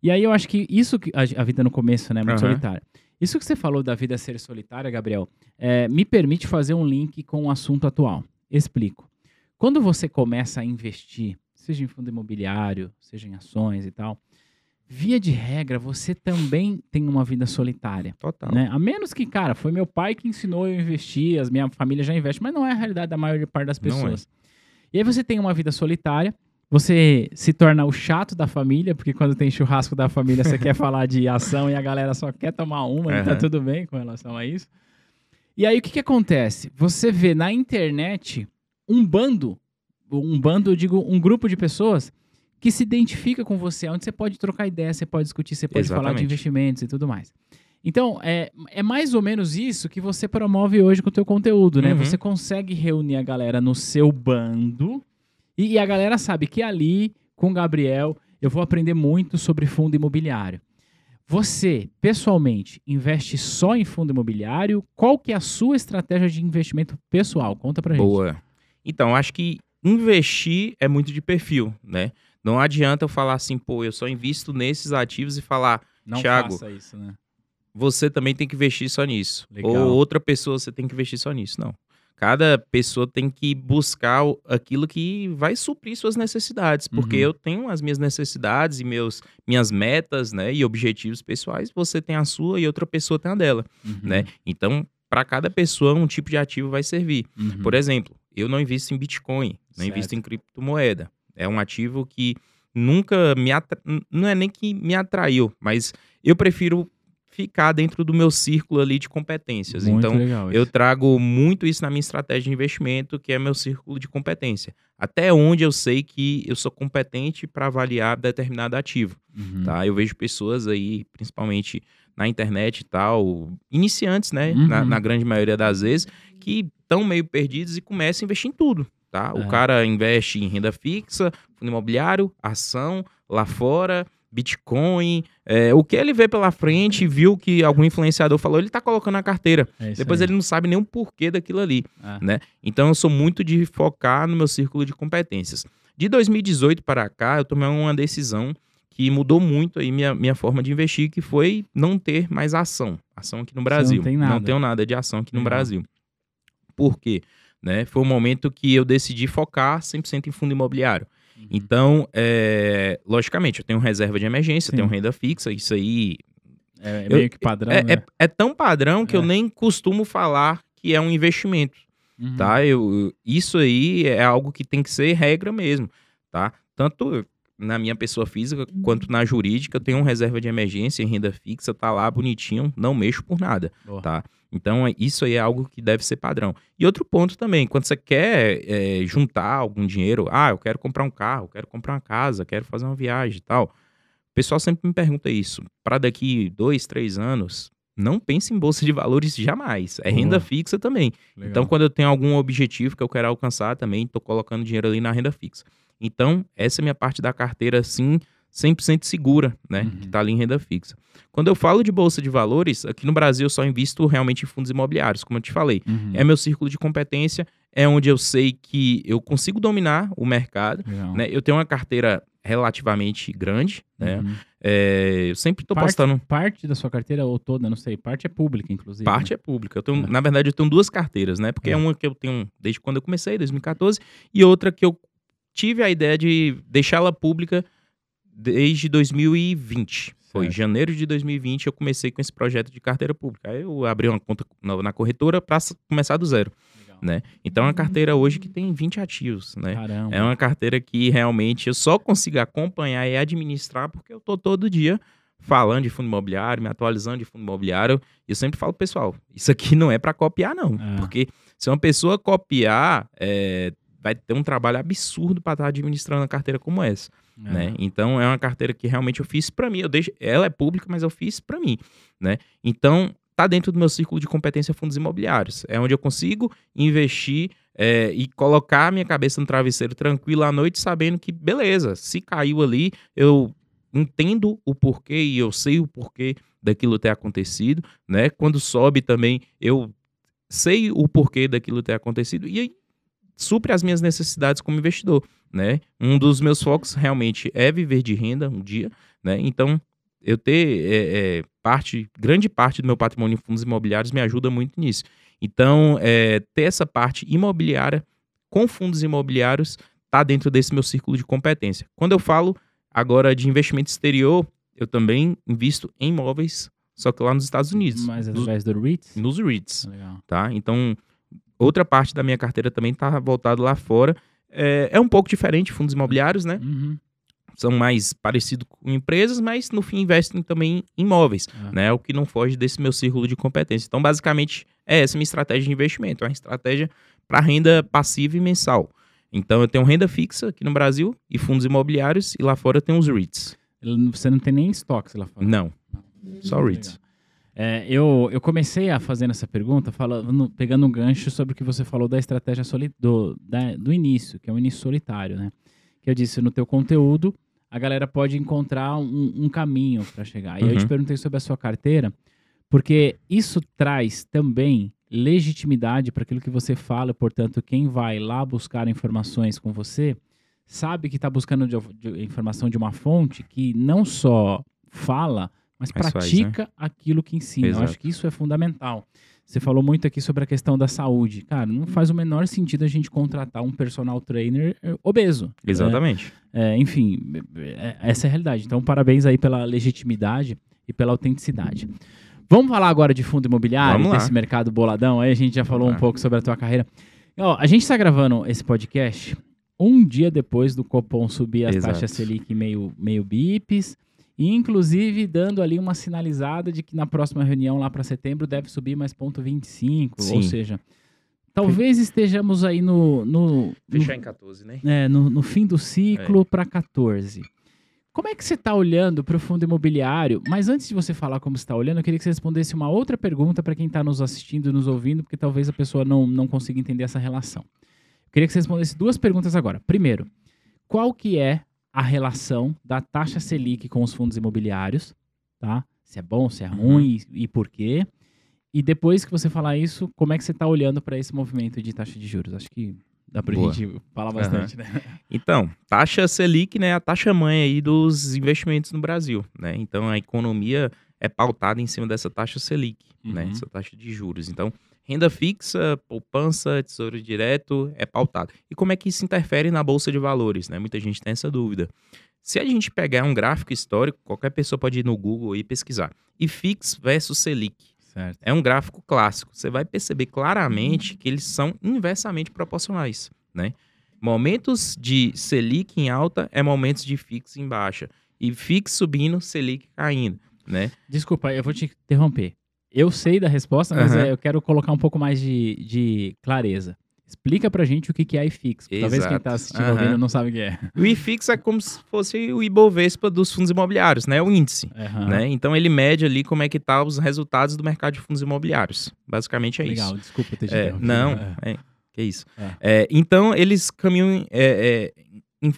[SPEAKER 1] E aí eu acho que isso que a, a vida no começo, né, é muito
[SPEAKER 2] Aham.
[SPEAKER 1] solitária. Isso que você falou da vida ser solitária, Gabriel, é, me permite fazer um link com o assunto atual. Explico. Quando você começa a investir, seja em fundo imobiliário, seja em ações e tal, via de regra, você também tem uma vida solitária.
[SPEAKER 2] Total.
[SPEAKER 1] Né? A menos que, cara, foi meu pai que ensinou eu a investir, as minha família já investe, mas não é a realidade da maior parte das
[SPEAKER 2] Não é.
[SPEAKER 1] pessoas. E aí você tem uma vida solitária, você se torna o chato da família, porque quando tem churrasco da família você [LAUGHS] quer falar de ação e a galera só quer tomar uma e tá tudo bem com relação a isso. E aí o que, que acontece? Você vê na internet um bando, um bando, eu digo, um grupo de pessoas que se identifica com você, onde você pode trocar ideia, você pode discutir, você pode falar de
[SPEAKER 2] Exatamente.
[SPEAKER 1] investimentos e tudo mais. Então, é, é mais ou menos isso que você promove hoje com o teu conteúdo, né?
[SPEAKER 2] Uhum.
[SPEAKER 1] Você consegue reunir a galera no seu bando e, e a galera sabe que ali, com o Gabriel, eu vou aprender muito sobre fundo imobiliário. Você, pessoalmente, investe só em fundo imobiliário? Qual que é a sua estratégia de investimento pessoal? Conta pra gente.
[SPEAKER 2] Boa. Então, acho que investir é muito de perfil, né? Não adianta eu falar assim, pô, eu só invisto nesses ativos e falar,
[SPEAKER 1] Não
[SPEAKER 2] Thiago,
[SPEAKER 1] faça isso, né?
[SPEAKER 2] você também tem que investir só nisso.
[SPEAKER 1] Legal.
[SPEAKER 2] Ou outra pessoa você tem que investir só nisso. Não. Cada pessoa tem que buscar aquilo que vai suprir suas necessidades. Porque
[SPEAKER 1] Uhum.
[SPEAKER 2] eu tenho as minhas necessidades e meus, minhas metas, né? E objetivos pessoais. Você tem a sua e outra pessoa tem a dela,
[SPEAKER 1] Uhum,
[SPEAKER 2] né? Então, para cada pessoa, um tipo de ativo vai servir.
[SPEAKER 1] uhum.
[SPEAKER 2] Por exemplo, eu não invisto em Bitcoin, não invisto
[SPEAKER 1] Certo.
[SPEAKER 2] em criptomoeda. É um ativo que nunca me atra... não é nem que me atraiu, mas eu prefiro ficar dentro do meu círculo ali de competências.
[SPEAKER 1] Muito
[SPEAKER 2] então, eu trago muito isso na minha estratégia de investimento, que é meu círculo de competência. Até onde eu sei que eu sou competente para avaliar determinado ativo,
[SPEAKER 1] Uhum.
[SPEAKER 2] tá? Eu vejo pessoas aí, principalmente na internet e tal, iniciantes, né?
[SPEAKER 1] Uhum.
[SPEAKER 2] Na, na grande maioria das vezes, que estão meio perdidos e começam a investir em tudo, tá?
[SPEAKER 1] É.
[SPEAKER 2] O cara investe em renda fixa, fundo imobiliário, ação, lá fora, Bitcoin, é, o que ele vê pela frente, viu que algum influenciador falou, ele tá colocando na carteira.
[SPEAKER 1] É
[SPEAKER 2] Depois
[SPEAKER 1] aí.
[SPEAKER 2] ele não sabe nem o porquê daquilo ali.
[SPEAKER 1] É.
[SPEAKER 2] né? Então eu sou muito de focar no meu círculo de competências. De 2018 para cá, eu tomei uma decisão que mudou muito aí minha, minha forma de investir, que foi não ter mais ação. Ação aqui no Brasil.
[SPEAKER 1] tem nada.
[SPEAKER 2] tenho nada de ação aqui no. Brasil. Por quê? Né? Foi o momento que eu decidi focar 100% em fundo imobiliário.
[SPEAKER 1] Uhum.
[SPEAKER 2] Então, é, logicamente, eu tenho reserva de emergência,
[SPEAKER 1] Sim.
[SPEAKER 2] tenho renda fixa, isso aí
[SPEAKER 1] É, é
[SPEAKER 2] eu-
[SPEAKER 1] meio que padrão,
[SPEAKER 2] é,
[SPEAKER 1] né?
[SPEAKER 2] é- é tão padrão que
[SPEAKER 1] É.
[SPEAKER 2] eu nem costumo falar que é um investimento
[SPEAKER 1] Uhum.
[SPEAKER 2] tá? Eu, isso aí é algo que tem que ser regra mesmo, tá? Tanto na minha pessoa física quanto na jurídica, eu tenho uma reserva de emergência em renda fixa, tá lá bonitinho, não mexo por nada,
[SPEAKER 1] Boa.
[SPEAKER 2] tá? Então, é- isso aí é algo que deve ser padrão. E outro ponto também, quando você quer é, juntar algum dinheiro, ah, eu quero comprar um carro, quero comprar uma casa, quero fazer uma viagem e tal. O pessoal sempre me pergunta isso. Para daqui dois, três anos, não pense em bolsa de valores jamais. É renda fixa também.
[SPEAKER 1] Legal.
[SPEAKER 2] Então, quando eu tenho algum objetivo que eu quero alcançar, também estou colocando dinheiro ali na renda fixa. Então, essa é a minha parte da carteira, sim, 100% segura, né?
[SPEAKER 1] Uhum.
[SPEAKER 2] Que está ali em renda fixa. Quando eu falo de bolsa de valores, aqui no Brasil eu só invisto realmente em fundos imobiliários, como eu te falei.
[SPEAKER 1] Uhum.
[SPEAKER 2] É meu círculo de competência, é onde eu sei que eu consigo dominar o mercado,
[SPEAKER 1] Legal.
[SPEAKER 2] né? Eu tenho uma carteira relativamente grande, né?
[SPEAKER 1] Uhum.
[SPEAKER 2] É, eu sempre estou postando
[SPEAKER 1] Parte da sua carteira ou toda, não sei, parte é pública, inclusive.
[SPEAKER 2] Parte
[SPEAKER 1] né?
[SPEAKER 2] é pública. Eu tenho,
[SPEAKER 1] É.
[SPEAKER 2] Na verdade, eu tenho duas carteiras, né? Porque é.
[SPEAKER 1] É.
[SPEAKER 2] uma que eu tenho desde quando eu comecei, 2014, e outra que eu tive a ideia de deixá-la pública desde 2020. Foi
[SPEAKER 1] Certo.
[SPEAKER 2] janeiro de 2020 eu comecei com esse projeto de carteira pública. Aí eu abri uma conta na, na corretora para começar do zero,
[SPEAKER 1] Legal.
[SPEAKER 2] né? Então é uma carteira hoje que tem 20 ativos, né?
[SPEAKER 1] Caramba.
[SPEAKER 2] É uma carteira que realmente eu só consigo acompanhar e administrar porque eu tô todo dia falando de fundo imobiliário, me atualizando de fundo imobiliário. E eu sempre falo, pessoal, isso aqui não é para copiar, não.
[SPEAKER 1] É.
[SPEAKER 2] Porque se uma pessoa copiar, é, vai ter um trabalho absurdo para estar administrando uma carteira como essa.
[SPEAKER 1] É.
[SPEAKER 2] Né? Então é uma carteira que realmente eu fiz para mim. Eu deixo, ela é pública, mas eu fiz para mim, né? Então tá dentro do meu círculo de competência fundos imobiliários. É onde eu consigo investir é, e colocar a minha cabeça no travesseiro tranquilo à noite, sabendo que beleza, se caiu ali, eu entendo o porquê e eu sei o porquê daquilo ter acontecido, né? Quando sobe também, eu sei o porquê daquilo ter acontecido e aí supre as minhas necessidades como investidor, né? Um dos meus focos realmente é viver de renda um dia, né? Então, eu ter é, é, parte, grande parte do meu patrimônio em fundos imobiliários me ajuda muito nisso. Então, é, ter essa parte imobiliária com fundos imobiliários está dentro desse meu círculo de competência. Quando eu falo agora de investimento exterior, eu também invisto em imóveis, só que lá nos Estados Unidos,
[SPEAKER 1] Mas através do REITs?
[SPEAKER 2] nos REITs
[SPEAKER 1] Legal.
[SPEAKER 2] tá? Então, outra parte da minha carteira também está voltado lá fora. É, é um pouco diferente fundos imobiliários, né?
[SPEAKER 1] Uhum.
[SPEAKER 2] São mais parecidos com empresas, mas no fim investem também em imóveis,
[SPEAKER 1] Ah.
[SPEAKER 2] né? O que não foge desse meu círculo de competência. Então, basicamente, é essa minha estratégia de investimento. É uma estratégia para renda passiva e mensal. Então, eu tenho renda fixa aqui no Brasil e fundos imobiliários, e lá fora tem os REITs.
[SPEAKER 1] Você não tem nem estoques lá fora.
[SPEAKER 2] Não, só REITs.
[SPEAKER 1] É, eu, eu comecei a fazer essa pergunta falando, pegando um gancho sobre o que você falou da estratégia soli, do, da- do início, que é o início solitário, né? Que eu disse, no teu conteúdo, a galera pode encontrar um, um caminho para chegar. E eu te
[SPEAKER 2] Uhum.
[SPEAKER 1] perguntei sobre a sua carteira, porque isso traz também legitimidade para aquilo que você fala, portanto, quem vai lá buscar informações com você sabe que está buscando de- de informação de uma fonte que não só fala, mas,
[SPEAKER 2] Mas faz,
[SPEAKER 1] pratica aquilo que ensina. Eu
[SPEAKER 2] Exato.
[SPEAKER 1] acho que isso é fundamental. Você falou muito aqui sobre a questão da saúde. Cara, não faz o menor sentido a gente contratar um personal trainer eh, obeso. né?
[SPEAKER 2] Exatamente.
[SPEAKER 1] É, enfim, é- essa é a realidade. Então, parabéns aí pela legitimidade e pela autenticidade. Vamos falar agora de fundo imobiliário, desse mercado boladão. Aí a gente já falou
[SPEAKER 2] Vamos
[SPEAKER 1] um
[SPEAKER 2] lá.
[SPEAKER 1] pouco sobre a tua carreira. Ó, a gente está gravando esse podcast um dia depois do Copom subir as
[SPEAKER 2] Exato.
[SPEAKER 1] taxas Selic meio, meio bips E, inclusive, dando ali uma sinalizada de que na próxima reunião, lá para setembro, deve subir mais ponto 25. Sim. Ou seja, talvez estejamos aí no. no
[SPEAKER 2] Fechar no, em 14, né?
[SPEAKER 1] É, no, no fim do ciclo é. para 14. Como é que você está olhando para o fundo imobiliário? Mas antes de você falar como você está olhando, eu queria que você respondesse uma outra pergunta para quem está nos assistindo e nos ouvindo, porque talvez a pessoa não, não consiga entender essa relação. Eu queria que você respondesse duas perguntas agora. Primeiro, qual que é a relação da taxa Selic com os fundos imobiliários? Tá? Se é bom, se é uhum. ruim e, e por quê? E depois que você falar isso, como é que você está olhando para esse movimento de taxa de juros? Acho que Dá pra Boa. gente falar bastante, uhum. né?
[SPEAKER 2] Então, taxa Selic, né, a taxa mãe aí dos investimentos no Brasil, né? Então, a economia é pautada em cima dessa taxa Selic, né? uhum. né? Essa taxa de juros. Então, renda fixa, poupança, tesouro direto é pautado. E como é que isso interfere na bolsa de valores, né? Muita gente tem essa dúvida. Se a gente pegar um gráfico histórico, qualquer pessoa pode ir no Google e pesquisar. IFIX versus Selic. Certo. É um gráfico clássico. Você vai perceber claramente que eles são inversamente proporcionais, né? Momentos de Selic em alta é momentos de FIX em baixa. E FIX subindo, Selic caindo, né?
[SPEAKER 1] Desculpa, eu vou te interromper. Eu sei da resposta, mas uhum. eu quero colocar um pouco mais de, de clareza. Explica pra gente o que é iFix. Talvez quem tá assistindo uhum. ouvindo não sabe o que é.
[SPEAKER 2] O iFix é como se fosse o Ibovespa dos fundos imobiliários, né? O índice. Uhum. Né? Então ele mede ali como é que tá os resultados do mercado de fundos imobiliários. Basicamente é
[SPEAKER 1] Legal,
[SPEAKER 2] isso.
[SPEAKER 1] Legal, desculpa ter te
[SPEAKER 2] é, Não, é. é. que isso. É. é então eles caminham é,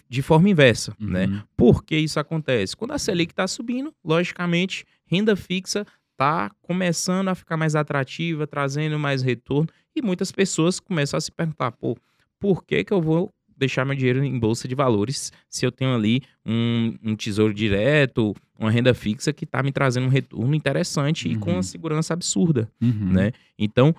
[SPEAKER 2] de forma inversa, né? uhum. né? Por que isso acontece? Quando a Selic está subindo, logicamente, renda fixa está começando a ficar mais atrativa, trazendo mais retorno. E muitas pessoas começam a se perguntar, pô, por que, que eu vou deixar meu dinheiro em bolsa de valores se eu tenho ali um, um tesouro direto, uma renda fixa que está me trazendo um retorno interessante uhum. e com uma uhum. segurança absurda, uhum. né? Então,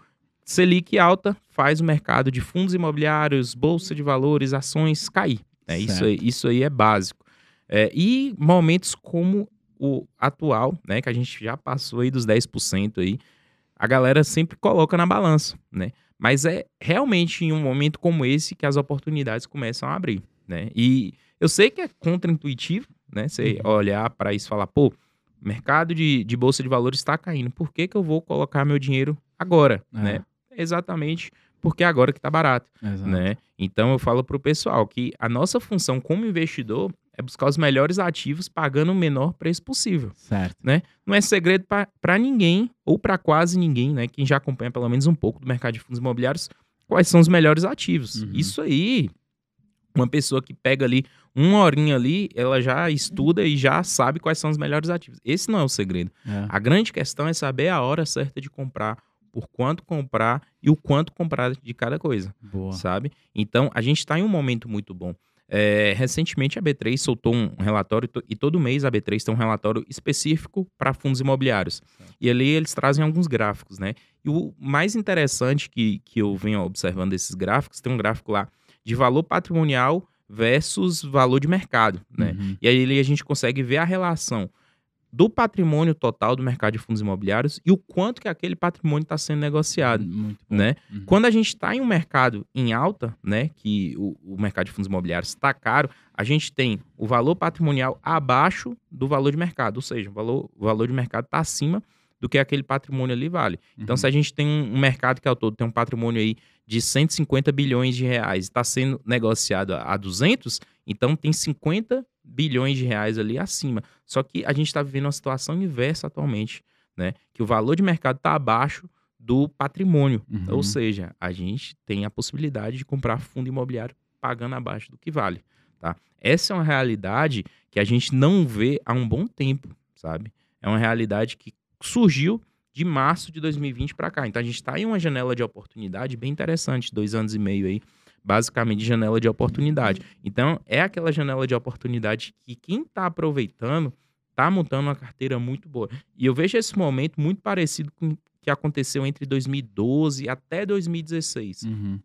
[SPEAKER 2] Selic alta faz o mercado de fundos imobiliários, bolsa de valores, ações cair. Né? Isso, aí, isso aí é básico. É, e momentos como o atual, né, que a gente já passou aí dos 10% aí, a galera sempre coloca na balança, né? Mas é realmente em um momento como esse que as oportunidades começam a abrir, né? E eu sei que é contraintuitivo, né? Você uhum. olhar para isso e falar, pô, mercado de, de bolsa de valores está caindo, por que, que eu vou colocar meu dinheiro agora, é. né? Exatamente porque é agora que está barato, Exato. né? Então eu falo para o pessoal que a nossa função como investidor é buscar os melhores ativos pagando o menor preço possível.
[SPEAKER 1] Certo.
[SPEAKER 2] Né? Não é segredo para ninguém, ou para quase ninguém, né? Quem já acompanha pelo menos um pouco do mercado de fundos imobiliários, quais são os melhores ativos. Uhum. Isso aí, uma pessoa que pega ali uma horinha ali, ela já estuda e já sabe quais são os melhores ativos. Esse não é o segredo. É. A grande questão é saber a hora certa de comprar por quanto comprar e o quanto comprar de cada coisa, Boa. sabe? Então, a gente está em um momento muito bom. É, recentemente a B3 soltou um relatório e todo mês a B3 tem um relatório específico para fundos imobiliários. E ali eles trazem alguns gráficos, né? E o mais interessante que, que eu venho observando desses gráficos, tem um gráfico lá de valor patrimonial versus valor de mercado, né? Uhum. E aí a gente consegue ver a relação do patrimônio total do mercado de fundos imobiliários e o quanto que aquele patrimônio está sendo negociado, né? Uhum. Quando a gente está em um mercado em alta, né, que o, o mercado de fundos imobiliários está caro, a gente tem o valor patrimonial abaixo do valor de mercado, ou seja, o valor, o valor de mercado está acima do que aquele patrimônio ali vale. Então, uhum. se a gente tem um, um mercado que ao todo tem um patrimônio aí de 150 bilhões de reais, está sendo negociado a, a 200, então tem 50 bilhões de reais ali acima. Só que a gente está vivendo uma situação inversa atualmente, né? Que o valor de mercado está abaixo do patrimônio. Uhum. Ou seja, a gente tem a possibilidade de comprar fundo imobiliário pagando abaixo do que vale. Tá? Essa é uma realidade que a gente não vê há um bom tempo, sabe? É uma realidade que surgiu de março de 2020 para cá. Então a gente está em uma janela de oportunidade bem interessante, dois anos e meio aí, basicamente janela de oportunidade. Então, é aquela janela de oportunidade que quem está aproveitando está montando uma carteira muito boa. E eu vejo esse momento muito parecido com o que aconteceu entre 2012 até 2016. Uhum.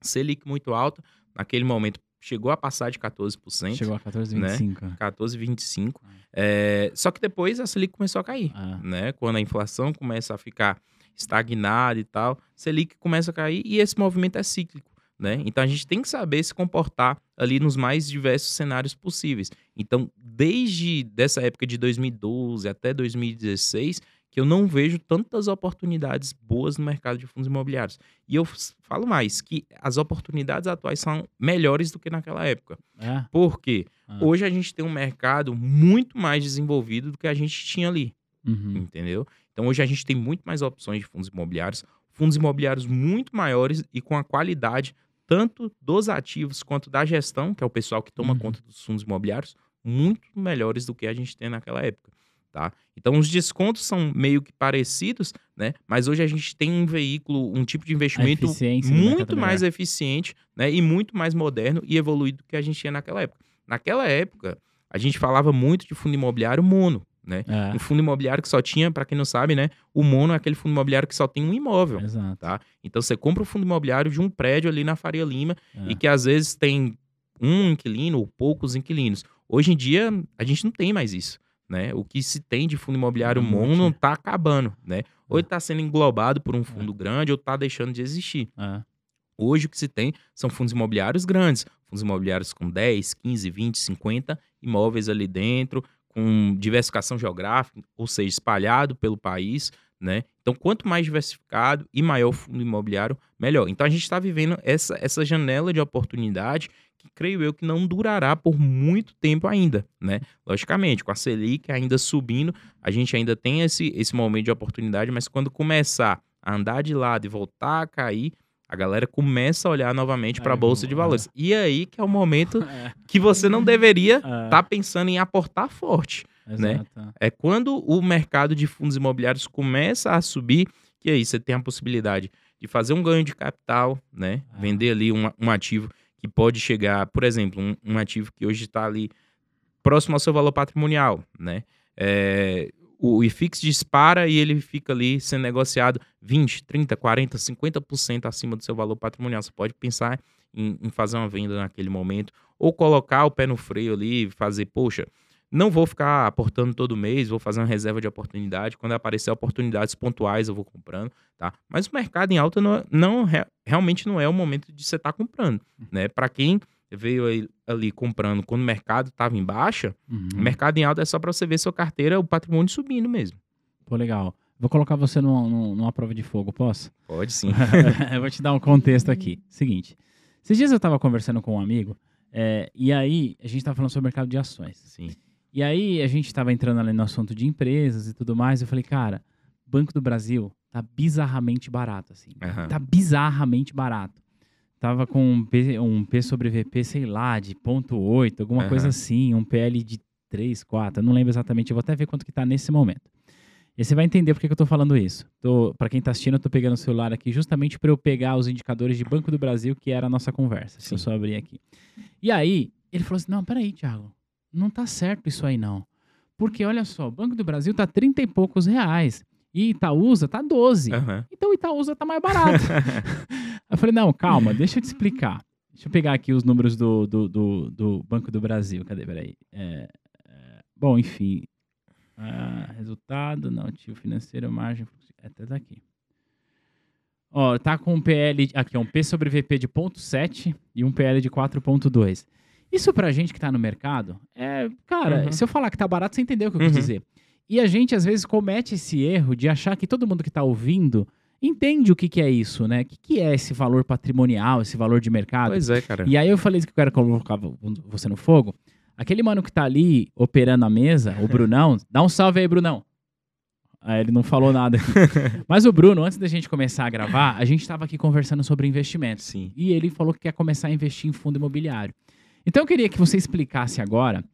[SPEAKER 2] Selic muito alta, naquele momento chegou a passar de 14%.
[SPEAKER 1] Chegou a 14,25%.
[SPEAKER 2] Né? 14,25%. Ah. É, só que depois a Selic começou a cair, ah. né? Quando a inflação começa a ficar estagnada e tal, Selic começa a cair e esse movimento é cíclico. Né? Então a gente tem que saber se comportar ali nos mais diversos cenários possíveis. Então, desde dessa época de 2012 até 2016, que eu não vejo tantas oportunidades boas no mercado de fundos imobiliários. E eu falo mais, que as oportunidades atuais são melhores do que naquela época. É. Por quê? Ah. Hoje a gente tem um mercado muito mais desenvolvido do que a gente tinha ali. Uhum. Entendeu? Então hoje a gente tem muito mais opções de fundos imobiliários, fundos imobiliários muito maiores e com a qualidade tanto dos ativos quanto da gestão, que é o pessoal que toma uhum. conta dos fundos imobiliários, muito melhores do que a gente tem naquela época. Tá? Então os descontos são meio que parecidos, né? Mas hoje a gente tem um veículo, um tipo de investimento muito mais eficiente, né? E muito mais moderno e evoluído do que a gente tinha naquela época. Naquela época, a gente falava muito de fundo imobiliário mono, né? É. Um fundo imobiliário que só tinha, para quem não sabe, né? O mono é aquele fundo imobiliário que só tem um imóvel, Exato. tá? Então você compra o um fundo imobiliário de um prédio ali na Faria Lima é. e que às vezes tem um inquilino ou poucos inquilinos. Hoje em dia, a gente não tem mais isso né? O que se tem de fundo imobiliário mono está acabando, né? Ou está sendo englobado por um fundo é. grande ou está deixando de existir. É. Hoje o que se tem são fundos imobiliários grandes, fundos imobiliários com 10, 15, 20, 50 imóveis ali dentro, com diversificação geográfica, ou seja, espalhado pelo país, né? Então, quanto mais diversificado e maior o fundo imobiliário, melhor. Então, a gente está vivendo essa, essa janela de oportunidade que creio eu que não durará por muito tempo ainda, né? Logicamente, com a Selic ainda subindo, a gente ainda tem esse, esse momento de oportunidade, mas quando começar a andar de lado e voltar a cair, a galera começa a olhar novamente para a bolsa de valores. É. E aí que é o momento [LAUGHS] é. que você não deveria estar é. tá pensando em aportar forte, né? Exato. né? É quando o mercado de fundos imobiliários começa a subir que aí você tem a possibilidade de fazer um ganho de capital, né? É. Vender ali um, um ativo que pode chegar, por exemplo, um, um ativo que hoje está ali próximo ao seu valor patrimonial, né? É, o IFIX dispara e ele fica ali sendo negociado 20, 30, 40, 50% acima do seu valor patrimonial. Você pode pensar em, em, fazer uma venda naquele momento ou colocar o pé no freio ali e fazer, poxa, não vou ficar aportando todo mês, vou fazer uma reserva de oportunidade. Quando aparecer oportunidades pontuais, eu vou comprando, tá? Mas o mercado em alta não, não realmente não é o momento de você estar tá comprando, uhum. né? Para quem veio ali comprando quando o mercado estava em baixa, uhum. o mercado em alta é só para você ver sua carteira, o patrimônio subindo mesmo.
[SPEAKER 1] Pô, legal. Vou colocar você numa, numa prova de fogo, posso?
[SPEAKER 2] Pode sim. [LAUGHS]
[SPEAKER 1] eu vou te dar um contexto aqui. Seguinte, esses dias eu estava conversando com um amigo, é, e aí a gente estava falando sobre o mercado de ações.
[SPEAKER 2] Sim.
[SPEAKER 1] E aí a gente estava entrando ali no assunto de empresas e tudo mais. Eu falei, cara, Banco do Brasil tá bizarramente barato, assim. Uhum. Tá bizarramente barato. Tava com um P, um P sobre VP, sei lá, de ponto .8, alguma uhum. coisa assim, um PL de 3, 4, eu não lembro exatamente, eu vou até ver quanto que tá nesse momento. E você vai entender por que, que eu tô falando isso. Para quem tá assistindo, eu tô pegando o celular aqui justamente para eu pegar os indicadores de Banco do Brasil, que era a nossa conversa. Sim. Se eu só abrir aqui. E aí, ele falou assim: não, peraí, Thiago não tá certo isso aí não. Porque olha só, o Banco do Brasil tá 30 e poucos reais. E Itaúsa tá 12. Uhum. Então Itaúsa tá mais barato. [LAUGHS] eu falei, não, calma, deixa eu te explicar. Deixa eu pegar aqui os números do, do, do, do Banco do Brasil. Cadê? Peraí. É, é, bom, enfim. Ah, resultado, não, ativo financeiro, margem. Até daqui. Ó, tá com um PL. Aqui, um P sobre VP de 0,7 e um PL de 4,2. Isso pra gente que tá no mercado, é, cara, uhum. se eu falar que tá barato, você entendeu o que eu uhum. quis dizer. E a gente, às vezes, comete esse erro de achar que todo mundo que tá ouvindo entende o que, que é isso, né? O que, que é esse valor patrimonial, esse valor de mercado.
[SPEAKER 2] Pois é, cara.
[SPEAKER 1] E aí eu falei que eu quero colocar você no fogo. Aquele mano que tá ali operando a mesa, o Brunão, [LAUGHS] dá um salve aí, Brunão. Aí ele não falou nada. [LAUGHS] Mas o Bruno, antes da gente começar a gravar, a gente estava aqui conversando sobre investimentos.
[SPEAKER 2] Sim.
[SPEAKER 1] E ele falou que quer começar a investir em fundo imobiliário. Então eu queria que você explicasse agora,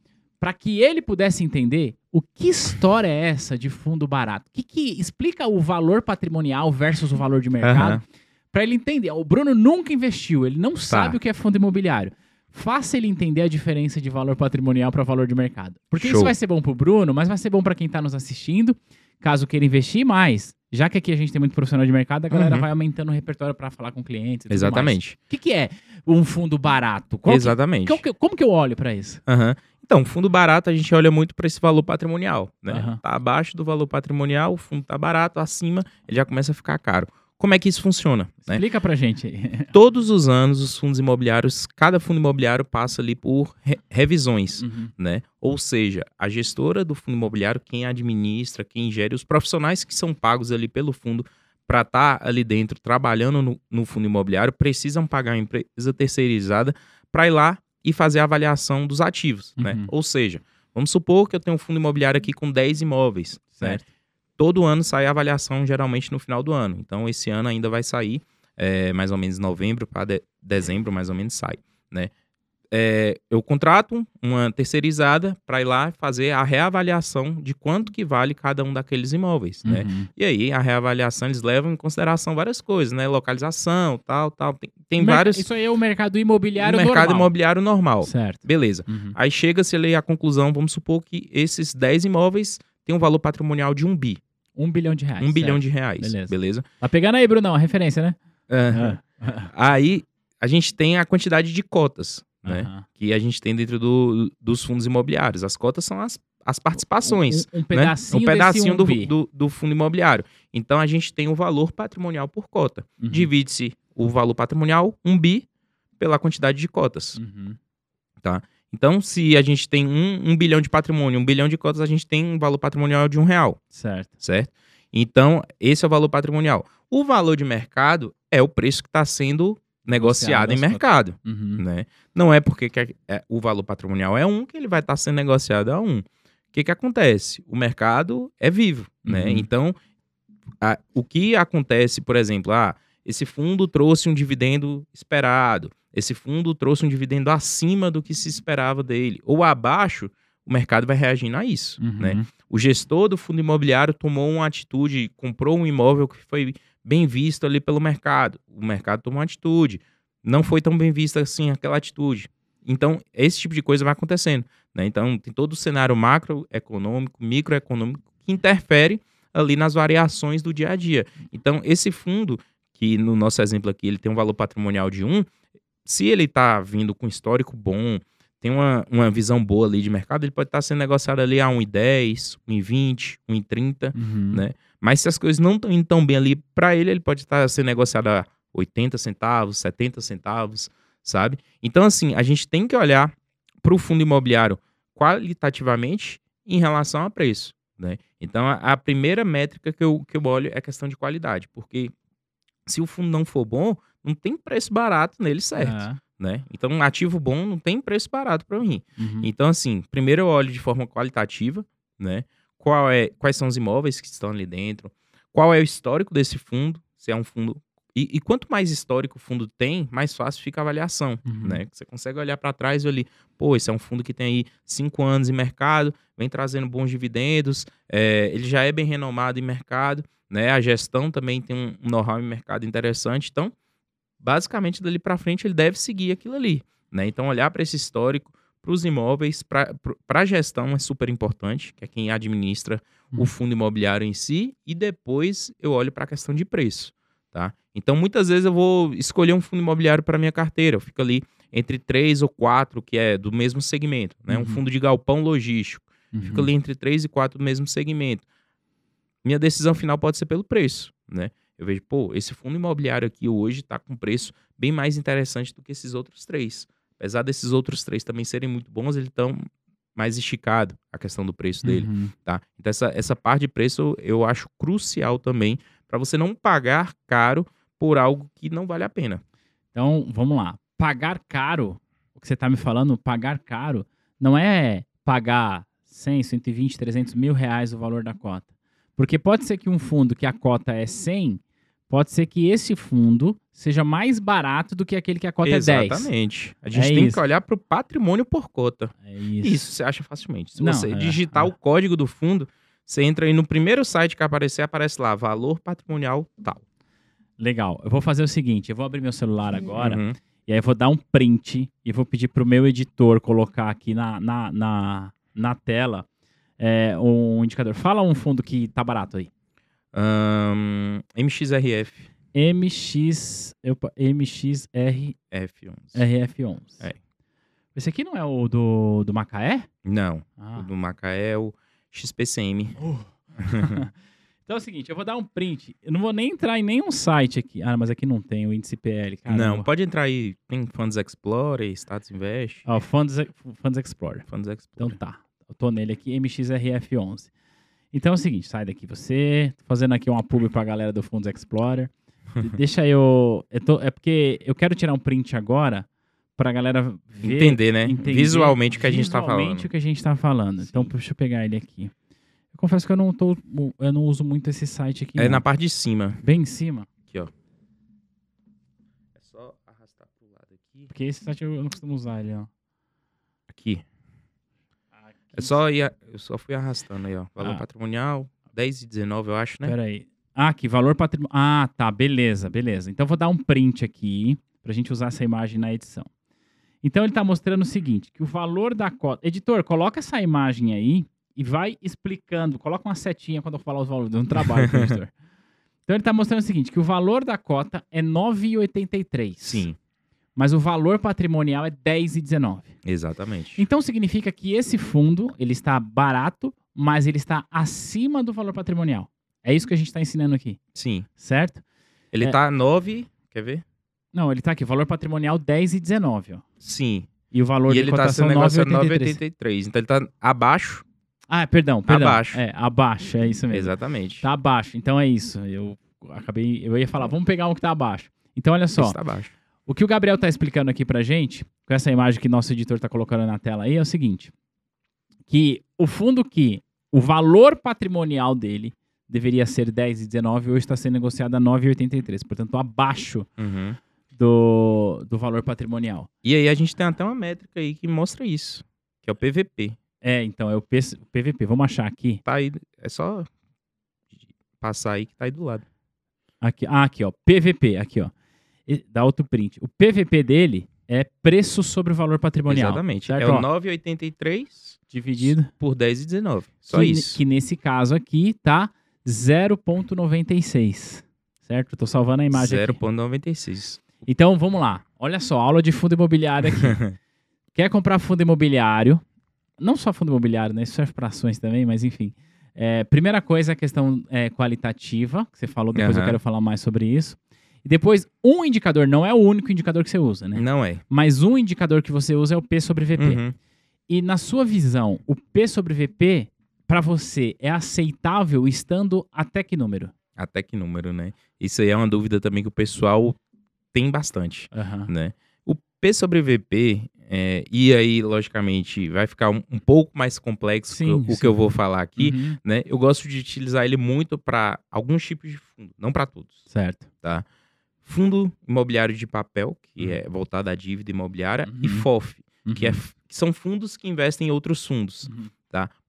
[SPEAKER 1] para que ele pudesse entender o que história é essa de fundo barato. Que, que explica o valor patrimonial versus o valor de mercado, uhum. para ele entender. O Bruno nunca investiu, ele não tá. sabe o que é fundo imobiliário. Faça ele entender a diferença de valor patrimonial para valor de mercado. Porque Show. isso vai ser bom para o Bruno, mas vai ser bom para quem está nos assistindo, caso queira investir mais. Já que aqui a gente tem muito profissional de mercado, a galera uhum. vai aumentando o repertório para falar com clientes.
[SPEAKER 2] Exatamente.
[SPEAKER 1] O que, que, é um fundo barato? Qual
[SPEAKER 2] Exatamente.
[SPEAKER 1] Que, como que eu olho para isso?
[SPEAKER 2] Uhum. Então, fundo barato a gente olha muito para esse valor patrimonial, né? Uhum. Tá abaixo do valor patrimonial, o fundo tá barato, acima ele já começa a ficar caro. Como é que isso funciona? Né?
[SPEAKER 1] Explica pra gente aí. [LAUGHS]
[SPEAKER 2] Todos os anos, os fundos imobiliários, cada fundo imobiliário passa ali por re- revisões,
[SPEAKER 1] Uhum.
[SPEAKER 2] né? Ou seja, a gestora do fundo imobiliário, quem administra, quem gere, os profissionais que são pagos ali pelo fundo para estar ali dentro trabalhando no, no fundo imobiliário precisam pagar a empresa terceirizada para ir lá e fazer a avaliação dos ativos, né?
[SPEAKER 1] Uhum.
[SPEAKER 2] Ou seja, vamos supor que eu tenho um fundo imobiliário aqui com 10 imóveis, né? Todo ano sai a avaliação geralmente no final do ano. Então esse ano ainda vai sair é, mais ou menos novembro para de- dezembro mais ou menos sai, né? É, eu contrato uma terceirizada para ir lá fazer a reavaliação de quanto que vale cada um daqueles imóveis, né?
[SPEAKER 1] Uhum.
[SPEAKER 2] E aí a reavaliação eles levam em consideração várias coisas, né? Localização, tal, tal. Tem, tem vários
[SPEAKER 1] Isso aí é o mercado imobiliário
[SPEAKER 2] mercado
[SPEAKER 1] normal.
[SPEAKER 2] imobiliário normal.
[SPEAKER 1] Certo.
[SPEAKER 2] Beleza.
[SPEAKER 1] Uhum.
[SPEAKER 2] Aí chega-se ali à conclusão, vamos supor que esses 10 imóveis têm um valor patrimonial de um bi,
[SPEAKER 1] Um bilhão de reais.
[SPEAKER 2] um bilhão
[SPEAKER 1] certo.
[SPEAKER 2] de reais,
[SPEAKER 1] Beleza.
[SPEAKER 2] beleza?
[SPEAKER 1] Tá pegando aí, Brunão, a referência, né?
[SPEAKER 2] Aham.
[SPEAKER 1] Ah.
[SPEAKER 2] Aí a gente tem a quantidade de cotas, né? Que a gente tem dentro do- dos fundos imobiliários. As cotas são as, as participações.
[SPEAKER 1] Um, um
[SPEAKER 2] né?
[SPEAKER 1] pedacinho,
[SPEAKER 2] um pedacinho do, do, do fundo imobiliário. Então a gente tem o valor patrimonial por cota.
[SPEAKER 1] Uhum.
[SPEAKER 2] Divide-se o valor patrimonial, um bi, pela quantidade de cotas.
[SPEAKER 1] Uhum.
[SPEAKER 2] Então, se a gente tem um, um bilhão de patrimônio, um bilhão de cotas, a gente tem um valor patrimonial de um real.
[SPEAKER 1] Certo.
[SPEAKER 2] certo? Então, esse é o valor patrimonial. O valor de mercado é o preço que está sendo negociado em mercado,
[SPEAKER 1] Uhum.
[SPEAKER 2] né? Não é porque que é- o valor patrimonial é um que ele vai estar sendo negociado a um. O que que acontece? O mercado é vivo, né?
[SPEAKER 1] Uhum.
[SPEAKER 2] Então, a- o que acontece, por exemplo, ah, esse fundo trouxe um dividendo esperado, esse fundo trouxe um dividendo acima do que se esperava dele, ou abaixo, o mercado vai reagindo a isso,
[SPEAKER 1] Uhum.
[SPEAKER 2] né? O gestor do fundo imobiliário tomou uma atitude, comprou um imóvel que foi bem visto ali pelo mercado. O mercado tomou uma atitude. Não foi tão bem vista assim aquela atitude. Então, esse tipo de coisa vai acontecendo. Né? Então, tem todo o cenário macroeconômico, microeconômico, que interfere ali nas variações do dia a dia. Então, esse fundo, que no nosso exemplo aqui, ele tem um valor patrimonial de 1, se ele está vindo com histórico bom, tem uma, uma visão boa ali de mercado, ele pode estar sendo negociado ali a 1,10, 1,20, 1,30,
[SPEAKER 1] Uhum.
[SPEAKER 2] né? Mas se as coisas não estão indo tão bem ali para ele, ele pode estar sendo negociado a 80 centavos, 70 centavos, sabe? Então, assim, a gente tem que olhar para o fundo imobiliário qualitativamente em relação a preço, né? Então, a, a primeira métrica que eu, que eu olho é a questão de qualidade, porque se o fundo não for bom, não tem preço barato nele certo,
[SPEAKER 1] Ah,
[SPEAKER 2] né? Então, um ativo bom não tem preço barato para mim.
[SPEAKER 1] uhum.
[SPEAKER 2] Então, assim, primeiro eu olho de forma qualitativa, né? Qual é, quais são os imóveis que estão ali dentro, qual é o histórico desse fundo, se é um fundo. E, e quanto mais histórico o fundo tem, mais fácil fica a avaliação,
[SPEAKER 1] Uhum.
[SPEAKER 2] né? Você consegue olhar para trás e ali, pô, esse é um fundo que tem aí cinco anos em mercado, vem trazendo bons dividendos, é, ele já é bem renomado em mercado, né? A gestão também tem um um know-how em mercado interessante, então, basicamente dali para frente ele deve seguir aquilo ali, né? Então, olhar para esse histórico, para os imóveis, para a gestão é super importante, que é quem administra
[SPEAKER 1] Uhum.
[SPEAKER 2] o fundo imobiliário em si, e depois eu olho para a questão de preço, tá? Então, muitas vezes eu vou escolher um fundo imobiliário para minha carteira, eu fico ali entre três ou quatro, que é do mesmo segmento, né?
[SPEAKER 1] Uhum.
[SPEAKER 2] Um fundo de galpão logístico, fico
[SPEAKER 1] Uhum.
[SPEAKER 2] ali entre três e quatro do mesmo segmento. Minha decisão final pode ser pelo preço, né? Eu vejo, pô, esse fundo imobiliário aqui hoje está com preço bem mais interessante do que esses outros três. Apesar desses outros três também serem muito bons, eles estão mais esticado a questão do preço dele,
[SPEAKER 1] Uhum.
[SPEAKER 2] tá? Então essa, essa parte de preço eu acho crucial também para você não pagar caro por algo que não vale a pena.
[SPEAKER 1] Então, vamos lá. Pagar caro, o que você está me falando, pagar caro, não é pagar 100, 120, 300 mil reais o valor da cota. Porque pode ser que um fundo que a cota é 100, pode ser que esse fundo seja mais barato do que aquele que a cota é 10.
[SPEAKER 2] Exatamente. A gente
[SPEAKER 1] É
[SPEAKER 2] tem
[SPEAKER 1] isso.
[SPEAKER 2] que olhar para o patrimônio por cota.
[SPEAKER 1] É isso.
[SPEAKER 2] Isso você acha facilmente. Se
[SPEAKER 1] Não,
[SPEAKER 2] você
[SPEAKER 1] é,
[SPEAKER 2] digitar
[SPEAKER 1] é.
[SPEAKER 2] o código do fundo, você entra aí no primeiro site que aparecer, aparece lá, valor patrimonial tal.
[SPEAKER 1] Legal. Eu vou fazer o seguinte, eu vou abrir meu celular agora
[SPEAKER 2] Uhum.
[SPEAKER 1] e aí eu vou dar um print e vou pedir pro meu editor colocar aqui na, na, na, na tela é, um indicador. Fala um fundo que tá barato aí.
[SPEAKER 2] Ahn, MXRF
[SPEAKER 1] MX, opa, MXR,
[SPEAKER 2] F11.
[SPEAKER 1] RF11.
[SPEAKER 2] É.
[SPEAKER 1] Esse aqui não é o do, do Macaé?
[SPEAKER 2] Não,
[SPEAKER 1] Ah.
[SPEAKER 2] o do Macaé é o XPCM. [LAUGHS]
[SPEAKER 1] Então é o seguinte, eu vou dar um print. Eu não vou nem entrar em nenhum site aqui. Ah, mas aqui não tem o índice PL, cara.
[SPEAKER 2] Não, pode entrar aí. Tem Funds Explorer, Status Invest.
[SPEAKER 1] Ó, Funds, Funds Explorer.
[SPEAKER 2] Funds
[SPEAKER 1] Então
[SPEAKER 2] Explorer.
[SPEAKER 1] tá. Eu tô nele aqui, MXRF11. Então é o seguinte, sai daqui você. Tô fazendo aqui uma pub pra galera do Funds Explorer. De- [LAUGHS] Deixa eu. eu tô- é porque eu quero tirar um print agora pra galera ver.
[SPEAKER 2] Entender, né?
[SPEAKER 1] entender
[SPEAKER 2] Visualmente o que a gente tá
[SPEAKER 1] visualmente
[SPEAKER 2] falando.
[SPEAKER 1] o que a gente tá falando. Então,
[SPEAKER 2] Sim.
[SPEAKER 1] deixa eu pegar ele aqui. Eu confesso que eu não tô. Eu não uso muito esse site aqui.
[SPEAKER 2] É
[SPEAKER 1] não.
[SPEAKER 2] na parte de cima.
[SPEAKER 1] Bem em cima.
[SPEAKER 2] Aqui, ó. É só arrastar pro lado aqui.
[SPEAKER 1] Porque esse site eu não costumo usar ele, ó.
[SPEAKER 2] Aqui. É só ir, a- eu só fui arrastando aí, ó. Valor
[SPEAKER 1] Ah.
[SPEAKER 2] patrimonial, 10 e 19, eu acho, né?
[SPEAKER 1] Pera aí. Ah, aqui, valor patrimonial. Ah, tá, beleza, beleza. Então vou dar um print aqui pra gente usar essa imagem na edição. Então ele tá mostrando o seguinte, que o valor da cota... Editor, coloca essa imagem aí e vai explicando. Coloca uma setinha quando eu falar os valores. Um trabalho [LAUGHS] editor. Então ele tá mostrando o seguinte, que o valor da cota é 9,83.
[SPEAKER 2] Sim,
[SPEAKER 1] Mas o valor patrimonial é 10,19.
[SPEAKER 2] exatamente.
[SPEAKER 1] Então significa que esse fundo, ele está barato, mas ele está acima do valor patrimonial. É isso que a gente está ensinando aqui,
[SPEAKER 2] Sim.
[SPEAKER 1] certo?
[SPEAKER 2] Ele
[SPEAKER 1] É.
[SPEAKER 2] tá 9, quer ver?
[SPEAKER 1] Não, ele tá aqui, valor patrimonial 10 e 19, ó.
[SPEAKER 2] Sim.
[SPEAKER 1] E o valor
[SPEAKER 2] e
[SPEAKER 1] de
[SPEAKER 2] ele tá
[SPEAKER 1] cotação
[SPEAKER 2] sendo negociado
[SPEAKER 1] 9,83.
[SPEAKER 2] 9,83. Então ele tá abaixo.
[SPEAKER 1] Ah, perdão, perdão.
[SPEAKER 2] Abaixo.
[SPEAKER 1] É, abaixo, é isso mesmo.
[SPEAKER 2] Exatamente.
[SPEAKER 1] Tá abaixo, então é isso. Eu acabei, eu ia falar, vamos pegar um que tá abaixo. Então olha só,
[SPEAKER 2] Esse tá abaixo.
[SPEAKER 1] O que o Gabriel tá explicando aqui pra gente, com essa imagem que nosso editor tá colocando na tela aí, é o seguinte, que o fundo que o valor patrimonial dele deveria ser 10,19 hoje está sendo negociado a 9,83, portanto abaixo
[SPEAKER 2] Uhum.
[SPEAKER 1] do, do valor patrimonial.
[SPEAKER 2] E aí a gente tem até uma métrica aí que mostra isso. Que é o PVP.
[SPEAKER 1] É, então, é o P- o PVP. Vamos achar aqui.
[SPEAKER 2] Tá aí. É só passar aí que tá aí do lado.
[SPEAKER 1] aqui. Ah, aqui, ó. PVP, aqui, ó. Dá outro print. O PVP dele é preço sobre o valor patrimonial.
[SPEAKER 2] Exatamente.
[SPEAKER 1] certo?
[SPEAKER 2] É o
[SPEAKER 1] Ó,
[SPEAKER 2] 9,83
[SPEAKER 1] dividido.
[SPEAKER 2] por 10,19. Só
[SPEAKER 1] que,
[SPEAKER 2] isso.
[SPEAKER 1] Que nesse caso aqui tá 0,96. Certo? Eu tô salvando a imagem aqui.
[SPEAKER 2] 0,96.
[SPEAKER 1] Então, vamos lá. Olha só, aula de fundo imobiliário aqui. [LAUGHS] Quer comprar fundo imobiliário? Não só fundo imobiliário, né? Isso serve para ações também, mas enfim. É, primeira coisa, a questão é, qualitativa, que você falou, depois eu
[SPEAKER 2] Aham.
[SPEAKER 1] quero falar mais sobre isso. E depois, um indicador, não é o único indicador que você usa, né?
[SPEAKER 2] Não é.
[SPEAKER 1] Mas um indicador que você usa é o P sobre VP.
[SPEAKER 2] Uhum.
[SPEAKER 1] E na sua visão, o P sobre VP, para você, é aceitável estando até que número?
[SPEAKER 2] Até que número, né? Isso aí é uma dúvida também que o pessoal tem bastante,
[SPEAKER 1] Aham.
[SPEAKER 2] né? O P sobre VP, é, e aí, logicamente, vai ficar um, um pouco mais complexo
[SPEAKER 1] Sim,
[SPEAKER 2] que o-
[SPEAKER 1] sim.
[SPEAKER 2] que eu vou falar aqui,
[SPEAKER 1] Uhum.
[SPEAKER 2] né? Eu gosto de utilizar ele muito para alguns tipos de fundo, não para todos.
[SPEAKER 1] Certo.
[SPEAKER 2] Fundo imobiliário de papel, que é voltado à dívida imobiliária, e
[SPEAKER 1] Uhum.
[SPEAKER 2] FOF, que, é,
[SPEAKER 1] Uhum.
[SPEAKER 2] que são fundos que investem em outros fundos.
[SPEAKER 1] Uhum.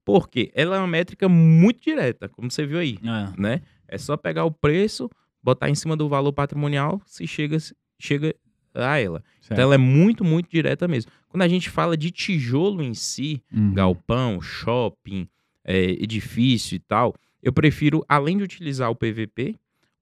[SPEAKER 2] Por quê? Ela é uma métrica muito direta, como você viu aí,
[SPEAKER 1] Ah,
[SPEAKER 2] né? É só pegar o preço, botar em cima do valor patrimonial, se chega, chega a ela.
[SPEAKER 1] certo.
[SPEAKER 2] Então ela é muito, muito direta mesmo. Quando a gente fala de tijolo em si,
[SPEAKER 1] Uhum.
[SPEAKER 2] galpão, shopping, é, edifício e tal, eu prefiro, além de utilizar o PVP,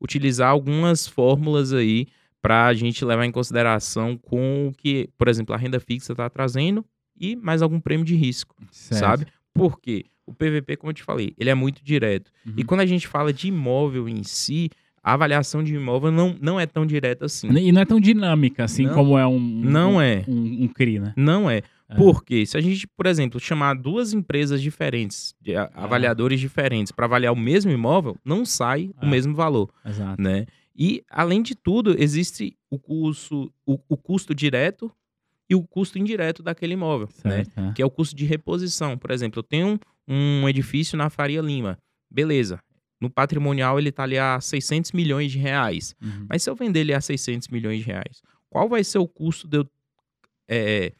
[SPEAKER 2] utilizar algumas fórmulas aí para a gente levar em consideração com o que, por exemplo, a renda fixa está trazendo e mais algum prêmio de risco,
[SPEAKER 1] Certo.
[SPEAKER 2] sabe? Por quê? O PVP, como eu te falei, ele é muito direto.
[SPEAKER 1] Uhum.
[SPEAKER 2] E quando a gente fala de imóvel em si, a avaliação de imóvel não, não é tão direta assim.
[SPEAKER 1] E não é tão dinâmica assim
[SPEAKER 2] Não.
[SPEAKER 1] como é um,
[SPEAKER 2] Não
[SPEAKER 1] um,
[SPEAKER 2] é.
[SPEAKER 1] um, um CRI, né?
[SPEAKER 2] Não é.
[SPEAKER 1] É.
[SPEAKER 2] Porque se a gente, por exemplo, chamar duas empresas diferentes, de
[SPEAKER 1] Ah.
[SPEAKER 2] avaliadores diferentes, para avaliar o mesmo imóvel, não sai
[SPEAKER 1] Ah.
[SPEAKER 2] o mesmo valor,
[SPEAKER 1] Exato.
[SPEAKER 2] né? E, além de tudo, existe o custo, o, o custo direto e o custo indireto daquele imóvel, né?
[SPEAKER 1] Certo. é.
[SPEAKER 2] Que é o custo de reposição. Por exemplo, eu tenho um, um edifício na Faria Lima. Beleza. No patrimonial ele está ali a 600 milhões de reais.
[SPEAKER 1] Uhum.
[SPEAKER 2] Mas se eu vender ele a 600 milhões de reais, qual vai ser o custo de eu é,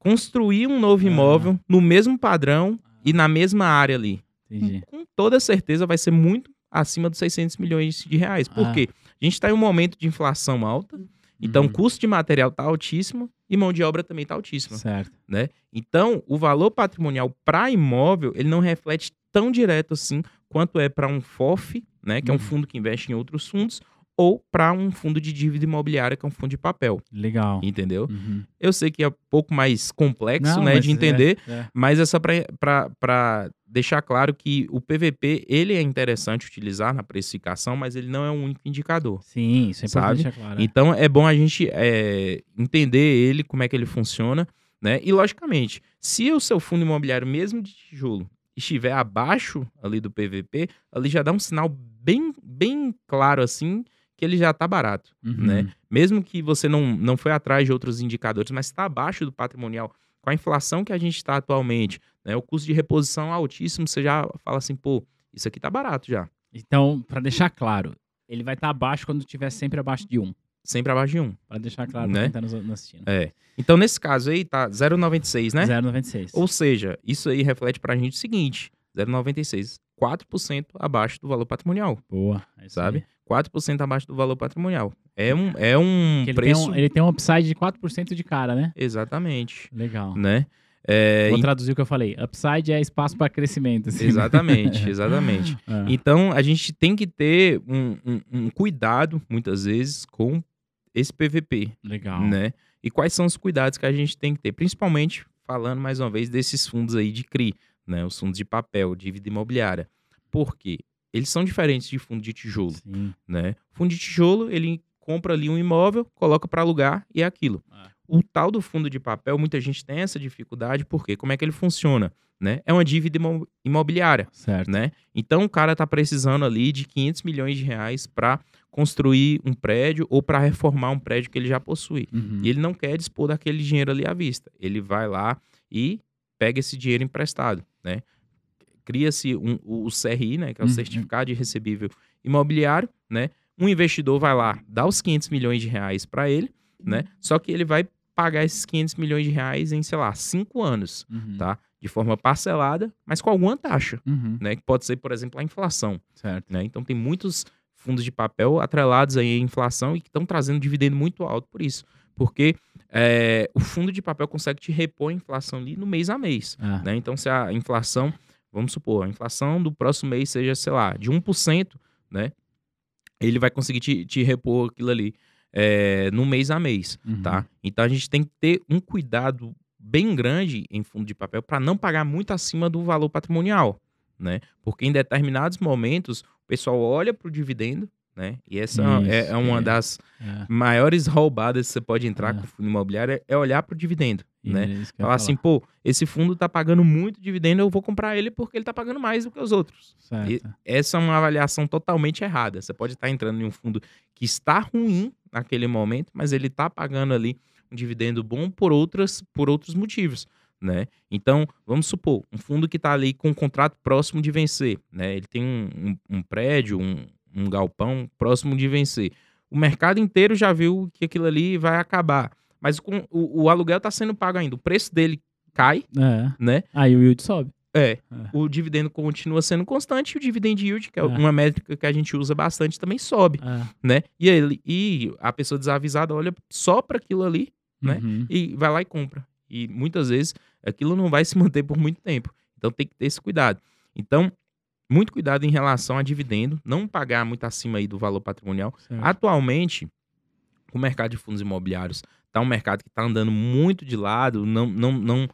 [SPEAKER 2] construir um novo
[SPEAKER 1] Ah.
[SPEAKER 2] imóvel no mesmo padrão e na mesma área ali?
[SPEAKER 1] Entendi.
[SPEAKER 2] Com toda certeza vai ser muito acima dos 600 milhões de reais. Por
[SPEAKER 1] Ah.
[SPEAKER 2] quê? A gente está em um momento de inflação alta, então
[SPEAKER 1] Uhum.
[SPEAKER 2] o custo de material está altíssimo e mão de obra também está altíssima.
[SPEAKER 1] Certo.
[SPEAKER 2] Né? Então, o valor patrimonial para imóvel, ele não reflete tão direto assim quanto é para um FOF, né, que é um
[SPEAKER 1] Uhum.
[SPEAKER 2] fundo que investe em outros fundos, ou para um fundo de dívida imobiliária, que é um fundo de papel.
[SPEAKER 1] Legal.
[SPEAKER 2] Entendeu?
[SPEAKER 1] Uhum.
[SPEAKER 2] Eu sei que é um pouco mais complexo,
[SPEAKER 1] Não,
[SPEAKER 2] né, de
[SPEAKER 1] é-
[SPEAKER 2] entender,
[SPEAKER 1] é.
[SPEAKER 2] mas é só para deixar claro que o PVP, ele é interessante utilizar na precificação, mas ele não é um único indicador.
[SPEAKER 1] Sim, isso é
[SPEAKER 2] Sabe?
[SPEAKER 1] importante, é claro. é.
[SPEAKER 2] Então é bom a gente é, entender ele, como é que ele funciona, né? E logicamente, se o seu fundo imobiliário, mesmo de tijolo, estiver abaixo ali do PVP, ali já dá um sinal bem, bem claro assim que ele já está barato,
[SPEAKER 1] Uhum.
[SPEAKER 2] né? Mesmo que você não, não foi atrás de outros indicadores, mas está abaixo do patrimonial, com a inflação que a gente está atualmente, né? O custo de reposição altíssimo, você já fala assim, pô, isso aqui tá barato já,
[SPEAKER 1] Então, para deixar claro, ele vai estar abaixo quando estiver sempre abaixo de 1.
[SPEAKER 2] sempre abaixo de um.
[SPEAKER 1] Para deixar claro
[SPEAKER 2] Né?
[SPEAKER 1] para quem está nos, assistindo.
[SPEAKER 2] É. Então nesse caso aí tá 0,96, né?
[SPEAKER 1] 0,96.
[SPEAKER 2] Ou seja, isso aí reflete pra gente o seguinte: 0,96, 4% abaixo do valor patrimonial,
[SPEAKER 1] Boa. é
[SPEAKER 2] sabe?
[SPEAKER 1] aí.
[SPEAKER 2] 4% abaixo do valor patrimonial. É um, é um
[SPEAKER 1] ele,
[SPEAKER 2] preço.
[SPEAKER 1] tem um, ele tem um upside de 4% de cara, né?
[SPEAKER 2] Exatamente.
[SPEAKER 1] Legal.
[SPEAKER 2] Né? É,
[SPEAKER 1] Vou traduzir o que eu falei. Upside é espaço para crescimento. assim.
[SPEAKER 2] Exatamente, [LAUGHS] exatamente.
[SPEAKER 1] Ah,
[SPEAKER 2] Então a gente tem que ter um, um- um cuidado, muitas vezes, com esse PVP.
[SPEAKER 1] legal.
[SPEAKER 2] né? E quais são os cuidados que a gente tem que ter, principalmente falando mais uma vez desses fundos aí de CRI, né? Os fundos de papel, dívida imobiliária. Por quê? Eles são diferentes de fundo de tijolo,
[SPEAKER 1] Sim.
[SPEAKER 2] né? Fundo de tijolo, ele compra ali um imóvel, coloca para alugar e é aquilo.
[SPEAKER 1] Ah.
[SPEAKER 2] O tal do fundo de papel, muita gente tem essa dificuldade, porque como é que ele funciona, né? É uma dívida imo- imobiliária,
[SPEAKER 1] Certo.
[SPEAKER 2] né? Então o cara tá precisando ali de 500 milhões de reais para construir um prédio ou para reformar um prédio que ele já possui.
[SPEAKER 1] Uhum.
[SPEAKER 2] E ele não quer dispor daquele dinheiro ali à vista. Ele vai lá e pega esse dinheiro emprestado, né? Cria-se um- o CRI, né, que é o
[SPEAKER 1] Uhum.
[SPEAKER 2] Certificado de Recebível Imobiliário, né? Um investidor vai lá, dá os 500 milhões de reais para ele, né? Só que ele vai pagar esses 500 milhões de reais em, sei lá, cinco anos,
[SPEAKER 1] Uhum.
[SPEAKER 2] tá? De forma parcelada, mas com alguma taxa,
[SPEAKER 1] Uhum.
[SPEAKER 2] né? Que pode ser, por exemplo, a inflação
[SPEAKER 1] Certo.
[SPEAKER 2] né? Então tem muitos fundos de papel atrelados aí à inflação e que estão trazendo dividendo muito alto por isso. Porque é, o fundo de papel consegue te repor a inflação ali no mês a mês.
[SPEAKER 1] Ah,
[SPEAKER 2] Né? Então, se a inflação, vamos supor, a inflação do próximo mês seja, sei lá, de 1%, né? Ele vai conseguir te, te repor aquilo ali é, no mês a mês,
[SPEAKER 1] uhum.
[SPEAKER 2] tá? Então a gente tem que ter um cuidado bem grande em fundo de papel para não pagar muito acima do valor patrimonial, né? Porque em determinados momentos o pessoal olha para o dividendo, né? E essa é,
[SPEAKER 1] Isso,
[SPEAKER 2] é uma
[SPEAKER 1] é.
[SPEAKER 2] das
[SPEAKER 1] É.
[SPEAKER 2] maiores roubadas que você pode entrar
[SPEAKER 1] É.
[SPEAKER 2] com o fundo imobiliário é olhar para o dividendo?
[SPEAKER 1] É isso que eu ia
[SPEAKER 2] Falar assim, pô, esse fundo tá pagando muito dividendo, eu vou comprar ele porque ele tá pagando mais do que os outros. Essa é uma avaliação totalmente errada. Você pode estar entrando em um fundo que está ruim naquele momento, mas ele tá pagando ali um dividendo bom por outras por outros motivos, né? Então, vamos supor, um fundo que está ali com um contrato próximo de vencer, né? Ele tem um, um- um prédio, um, um galpão próximo de vencer. O mercado inteiro já viu que aquilo ali vai acabar, mas com, o, o aluguel está sendo pago ainda. O preço dele cai,
[SPEAKER 1] É.
[SPEAKER 2] né?
[SPEAKER 1] Aí o yield sobe.
[SPEAKER 2] É,
[SPEAKER 1] É.
[SPEAKER 2] o dividendo continua sendo constante e o dividend yield, que é
[SPEAKER 1] É.
[SPEAKER 2] uma métrica que a gente usa bastante, também sobe,
[SPEAKER 1] É.
[SPEAKER 2] né? E, ele, e a pessoa desavisada olha só para aquilo ali Né?
[SPEAKER 1] Uhum.
[SPEAKER 2] e vai lá e compra. E muitas vezes aquilo não vai se manter por muito tempo. Então tem que ter esse cuidado. Então, muito cuidado em relação a dividendo, não pagar muito acima aí do valor patrimonial.
[SPEAKER 1] Certo.
[SPEAKER 2] Atualmente, o mercado de fundos imobiliários está um mercado que está andando muito de lado, não não não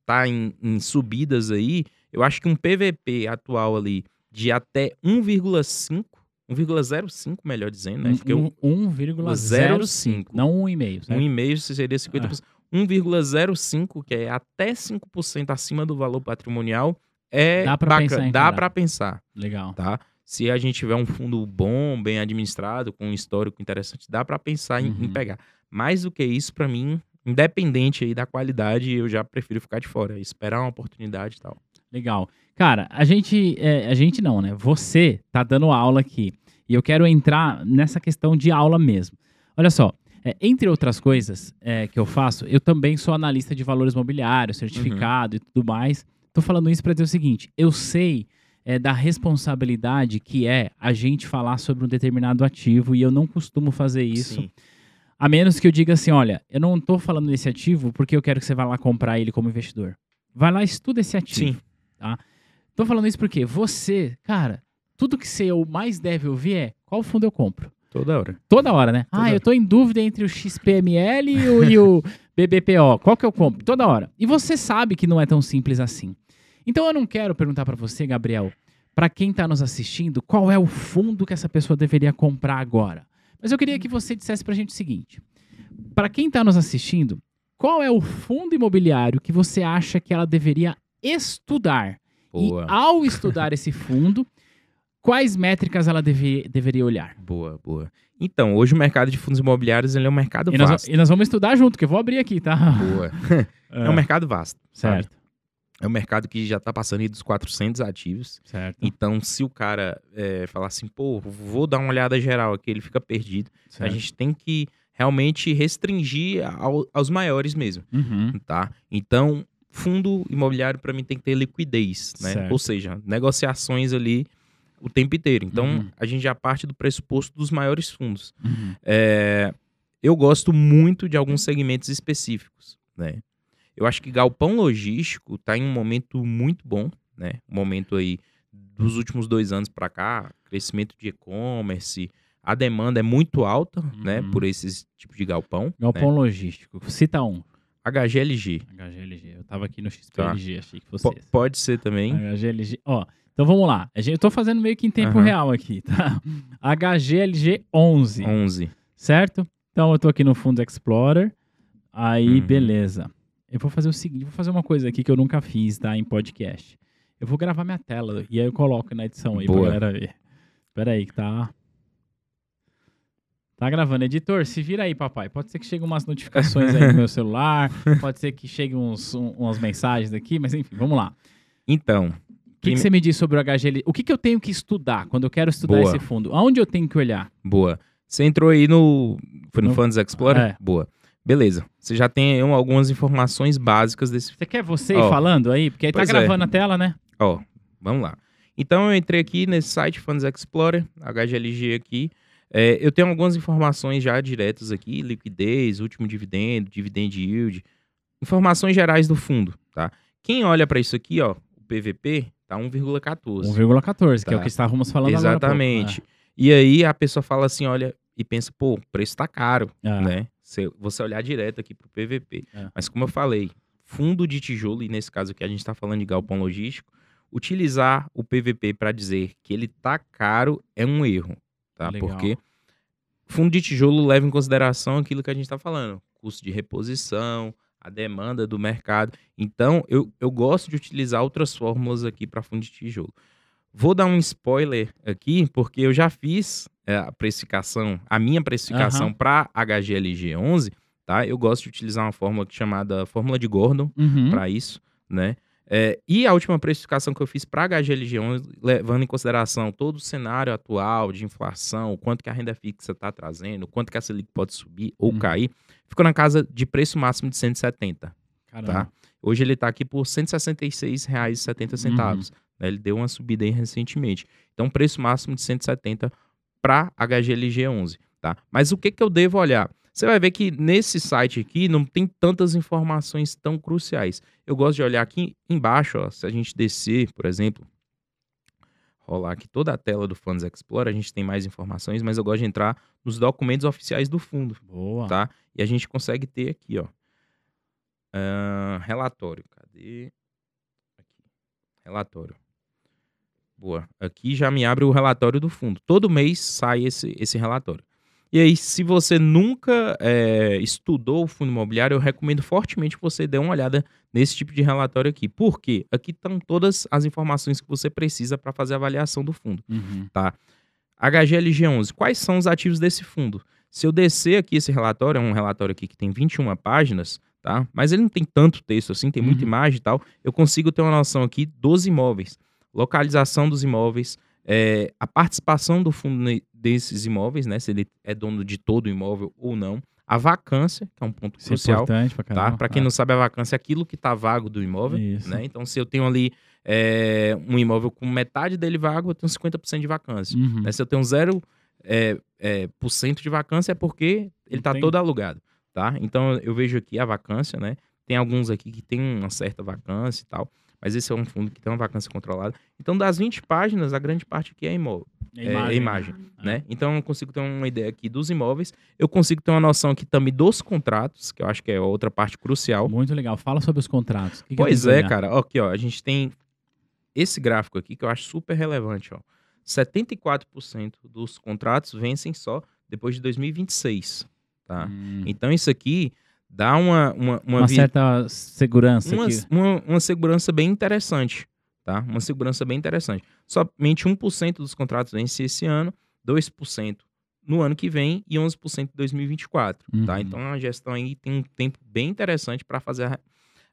[SPEAKER 2] está em, em subidas aí. Eu acho que um PVP atual ali de até 1,5, 1,05 melhor dizendo, né? Porque
[SPEAKER 1] um,
[SPEAKER 2] o
[SPEAKER 1] 1,05. Não 1,5. certo?
[SPEAKER 2] 1,5 seria 50%. 1,05, que é até 5% acima do valor patrimonial, é
[SPEAKER 1] Dá pra
[SPEAKER 2] bacana,
[SPEAKER 1] pensar
[SPEAKER 2] dá para pensar,
[SPEAKER 1] Legal.
[SPEAKER 2] tá? Se a gente tiver um fundo bom, bem administrado, com um histórico interessante, dá para pensar em, em
[SPEAKER 1] Uhum.
[SPEAKER 2] pegar. Mais do que isso, para mim, independente aí da qualidade, eu já prefiro ficar de fora, esperar uma oportunidade e tal.
[SPEAKER 1] Legal. Cara, a gente, é, a gente não, né? Você tá dando aula aqui. E eu quero entrar nessa questão de aula mesmo. Olha só, é, entre outras coisas é, que eu faço, eu também sou analista de valores mobiliários, certificado e tudo mais. Tô falando isso para dizer o seguinte: eu sei é, da responsabilidade que é a gente falar sobre um determinado ativo e eu não costumo fazer isso.
[SPEAKER 2] Sim.
[SPEAKER 1] A menos que eu diga assim, olha, eu não tô falando desse ativo porque eu quero que você vá lá comprar ele como investidor. Vai lá e estuda esse ativo.
[SPEAKER 2] Sim.
[SPEAKER 1] Tô falando isso porque você, cara, tudo que você mais deve ouvir é qual fundo eu compro.
[SPEAKER 2] Toda hora.
[SPEAKER 1] Toda hora, né?
[SPEAKER 2] Toda
[SPEAKER 1] ah, eu
[SPEAKER 2] hora.
[SPEAKER 1] tô em dúvida entre o XPML e o, e o BBPO. Qual que eu compro? Toda hora. E você sabe que não é tão simples assim. Então eu não quero perguntar pra você, Gabriel, pra quem tá nos assistindo, qual é o fundo que essa pessoa deveria comprar agora. Mas eu queria que você dissesse pra gente o seguinte: Pra quem tá nos assistindo, qual é o fundo imobiliário que você acha que ela deveria estudar?
[SPEAKER 2] Boa,
[SPEAKER 1] E ao estudar esse fundo, quais métricas ela deve- deveria olhar?
[SPEAKER 2] boa, boa. Então, hoje o mercado de fundos imobiliários ele é um mercado
[SPEAKER 1] E nós,
[SPEAKER 2] vasto.
[SPEAKER 1] e nós vamos estudar junto, que eu vou abrir aqui, tá?
[SPEAKER 2] Boa. [LAUGHS] É um mercado vasto. sabe? É um mercado que já está passando aí dos 400 ativos.
[SPEAKER 1] certo,
[SPEAKER 2] Então, se o cara é, falar assim, pô, vou dar uma olhada geral aqui, ele fica perdido.
[SPEAKER 1] certo.
[SPEAKER 2] A gente tem que realmente restringir ao- aos maiores mesmo,
[SPEAKER 1] Uhum,
[SPEAKER 2] tá? Então, fundo imobiliário para mim tem que ter liquidez, né?
[SPEAKER 1] Certo.
[SPEAKER 2] Ou seja, negociações ali o tempo inteiro. Então,
[SPEAKER 1] Uhum.
[SPEAKER 2] a gente já parte do pressuposto dos maiores fundos.
[SPEAKER 1] uhum.
[SPEAKER 2] É, eu gosto muito de alguns segmentos específicos, né? Eu acho que galpão logístico está em um momento muito bom, né? Um momento aí dos últimos dois anos para cá, crescimento de e-commerce, a demanda é muito alta, né?
[SPEAKER 1] Uhum.
[SPEAKER 2] Por esses tipos de galpão.
[SPEAKER 1] Galpão logístico. Cita um.
[SPEAKER 2] né? HGLG.
[SPEAKER 1] HGLG. Eu tava aqui no XPLG, achei que fosse esse.
[SPEAKER 2] pode ser também.
[SPEAKER 1] HGLG. Ó, então vamos lá. Eu tô fazendo meio que em tempo
[SPEAKER 2] Aham.
[SPEAKER 1] real aqui, tá? HGLG 11,
[SPEAKER 2] 11.
[SPEAKER 1] certo? Então eu tô aqui no Fundo Explorer. Aí,
[SPEAKER 2] Uhum.
[SPEAKER 1] beleza. Eu vou fazer o seguinte, vou fazer uma coisa aqui que eu nunca fiz, tá? Em podcast. Eu vou gravar minha tela e aí eu coloco na edição aí
[SPEAKER 2] Boa.
[SPEAKER 1] pra galera ver. Espera aí que tá... Tá gravando. Editor, se vira aí, papai. Pode ser que chegue umas notificações aí no meu celular, [LAUGHS] pode ser que chegue uns, um- umas mensagens aqui, mas enfim, vamos lá.
[SPEAKER 2] Então,
[SPEAKER 1] O que, que você me diz sobre o HGL? O que, que eu tenho que estudar quando eu quero estudar
[SPEAKER 2] Boa.
[SPEAKER 1] esse fundo? Aonde eu tenho que olhar?
[SPEAKER 2] boa. Você entrou aí no. Foi no,
[SPEAKER 1] No-
[SPEAKER 2] Funds Explorer?
[SPEAKER 1] É.
[SPEAKER 2] Boa. Beleza. Você já tem aí algumas informações básicas desse
[SPEAKER 1] Você quer você
[SPEAKER 2] Ó,
[SPEAKER 1] falando aí? Porque aí tá
[SPEAKER 2] pois é.
[SPEAKER 1] gravando a tela, né?
[SPEAKER 2] Ó, vamos lá. Então eu entrei aqui nesse site Funds Explorer, HGLG aqui. É, eu tenho algumas informações já diretas aqui, liquidez, último dividendo, dividend yield, informações gerais do fundo, tá? Quem olha para isso aqui, ó, o PVP tá 1,14.
[SPEAKER 1] 1,14, que é
[SPEAKER 2] Tá.
[SPEAKER 1] o que estávamos falando agora. há pouco.
[SPEAKER 2] Exatamente. E aí a pessoa fala assim, olha, e pensa, pô, o preço tá caro,
[SPEAKER 1] É.
[SPEAKER 2] né? Você olhar direto aqui pro PVP.
[SPEAKER 1] É.
[SPEAKER 2] Mas como eu falei, fundo de tijolo, e nesse caso aqui a gente está falando de galpão logístico, utilizar o PVP para dizer que ele tá caro é um erro, tá?
[SPEAKER 1] Legal.
[SPEAKER 2] Porque fundo de tijolo leva em consideração aquilo que a gente está falando, custo de reposição, a demanda do mercado. Então, eu, eu gosto de utilizar outras fórmulas aqui para fundo de tijolo. Vou dar um spoiler aqui, porque eu já fiz a precificação, a minha precificação
[SPEAKER 1] Aham.
[SPEAKER 2] para HGLG 11, tá? Eu gosto de utilizar uma fórmula chamada fórmula de Gordon
[SPEAKER 1] Uhum.
[SPEAKER 2] para isso, né? É, e a última precificação que eu fiz para HGLG 11, levando em consideração todo o cenário atual de inflação, o quanto que a renda fixa está trazendo, o quanto que a Selic pode subir ou
[SPEAKER 1] Uhum.
[SPEAKER 2] cair, ficou na casa de preço máximo de 170.
[SPEAKER 1] Caramba.
[SPEAKER 2] Tá. Hoje ele está aqui por R$ 166,70. né? Ele deu uma subida aí recentemente. Então, preço máximo de 170 para HGLG 11, tá? Mas o que que eu devo olhar? Você vai ver que nesse site aqui não tem tantas informações tão cruciais. Eu gosto de olhar aqui embaixo, ó, se a gente descer, por exemplo, rolar aqui toda a tela do Funds Explorer, a gente tem mais informações, mas eu gosto de entrar nos documentos oficiais do fundo
[SPEAKER 1] Boa.
[SPEAKER 2] tá? E a gente consegue ter aqui, ó. ah, relatório. Cadê? Aqui. Relatório. Boa. Aqui já me abre o relatório do fundo. Todo mês sai esse, esse relatório. E aí, se você nunca é, estudou o fundo imobiliário, eu recomendo fortemente que você dê uma olhada nesse tipo de relatório aqui. Por quê? Aqui estão todas as informações que você precisa para fazer a avaliação do fundo.
[SPEAKER 1] Uhum.
[SPEAKER 2] HGLG11, quais são os ativos desse fundo? Se eu descer aqui esse relatório, é um relatório aqui que tem 21 páginas, tá? Mas ele não tem tanto texto assim, tem muita
[SPEAKER 1] Uhum.
[SPEAKER 2] imagem e tal. Eu consigo ter uma noção aqui dos imóveis, localização dos imóveis, é, a participação do fundo desses imóveis, né? Se ele é dono de todo o imóvel ou não. A vacância, que é um ponto
[SPEAKER 1] Isso é
[SPEAKER 2] crucial,
[SPEAKER 1] importante pra
[SPEAKER 2] tá?
[SPEAKER 1] caramba.
[SPEAKER 2] Para quem
[SPEAKER 1] É.
[SPEAKER 2] não sabe, a vacância é aquilo que está vago do imóvel,
[SPEAKER 1] Isso.
[SPEAKER 2] né? Então, se eu tenho ali é, um imóvel com metade dele vago, eu tenho 50% de vacância.
[SPEAKER 1] Uhum.
[SPEAKER 2] Né? Se eu tenho zero é, é, por cento de vacância, é porque ele está todo alugado, tá? Então, eu vejo aqui a vacância, né? Tem alguns aqui que tem uma certa vacância e tal, mas esse é um fundo que tem uma vacância controlada. Então, das 20 páginas, a grande parte aqui é imóvel. é, imagem, imagem ah. né? Então eu consigo ter uma ideia aqui dos imóveis, eu consigo ter uma noção aqui também dos contratos, que eu acho que é outra parte crucial.
[SPEAKER 1] Muito legal. Fala sobre os contratos.
[SPEAKER 2] Que pois que é, cara. Ó, aqui, ó, a gente tem esse gráfico aqui que eu acho super relevante, ó. 74% dos contratos vencem só depois de 2026, tá? Hum. Então isso aqui dá uma uma,
[SPEAKER 1] uma, uma certa segurança
[SPEAKER 2] uma, uma, uma, segurança bem interessante, tá? Uma segurança bem interessante. Somente 1% dos contratos vencem esse ano, 2% no ano que vem e 11% em 2024, tá? uhum. tá? Então a gestão aí tem um tempo bem interessante para fazer a,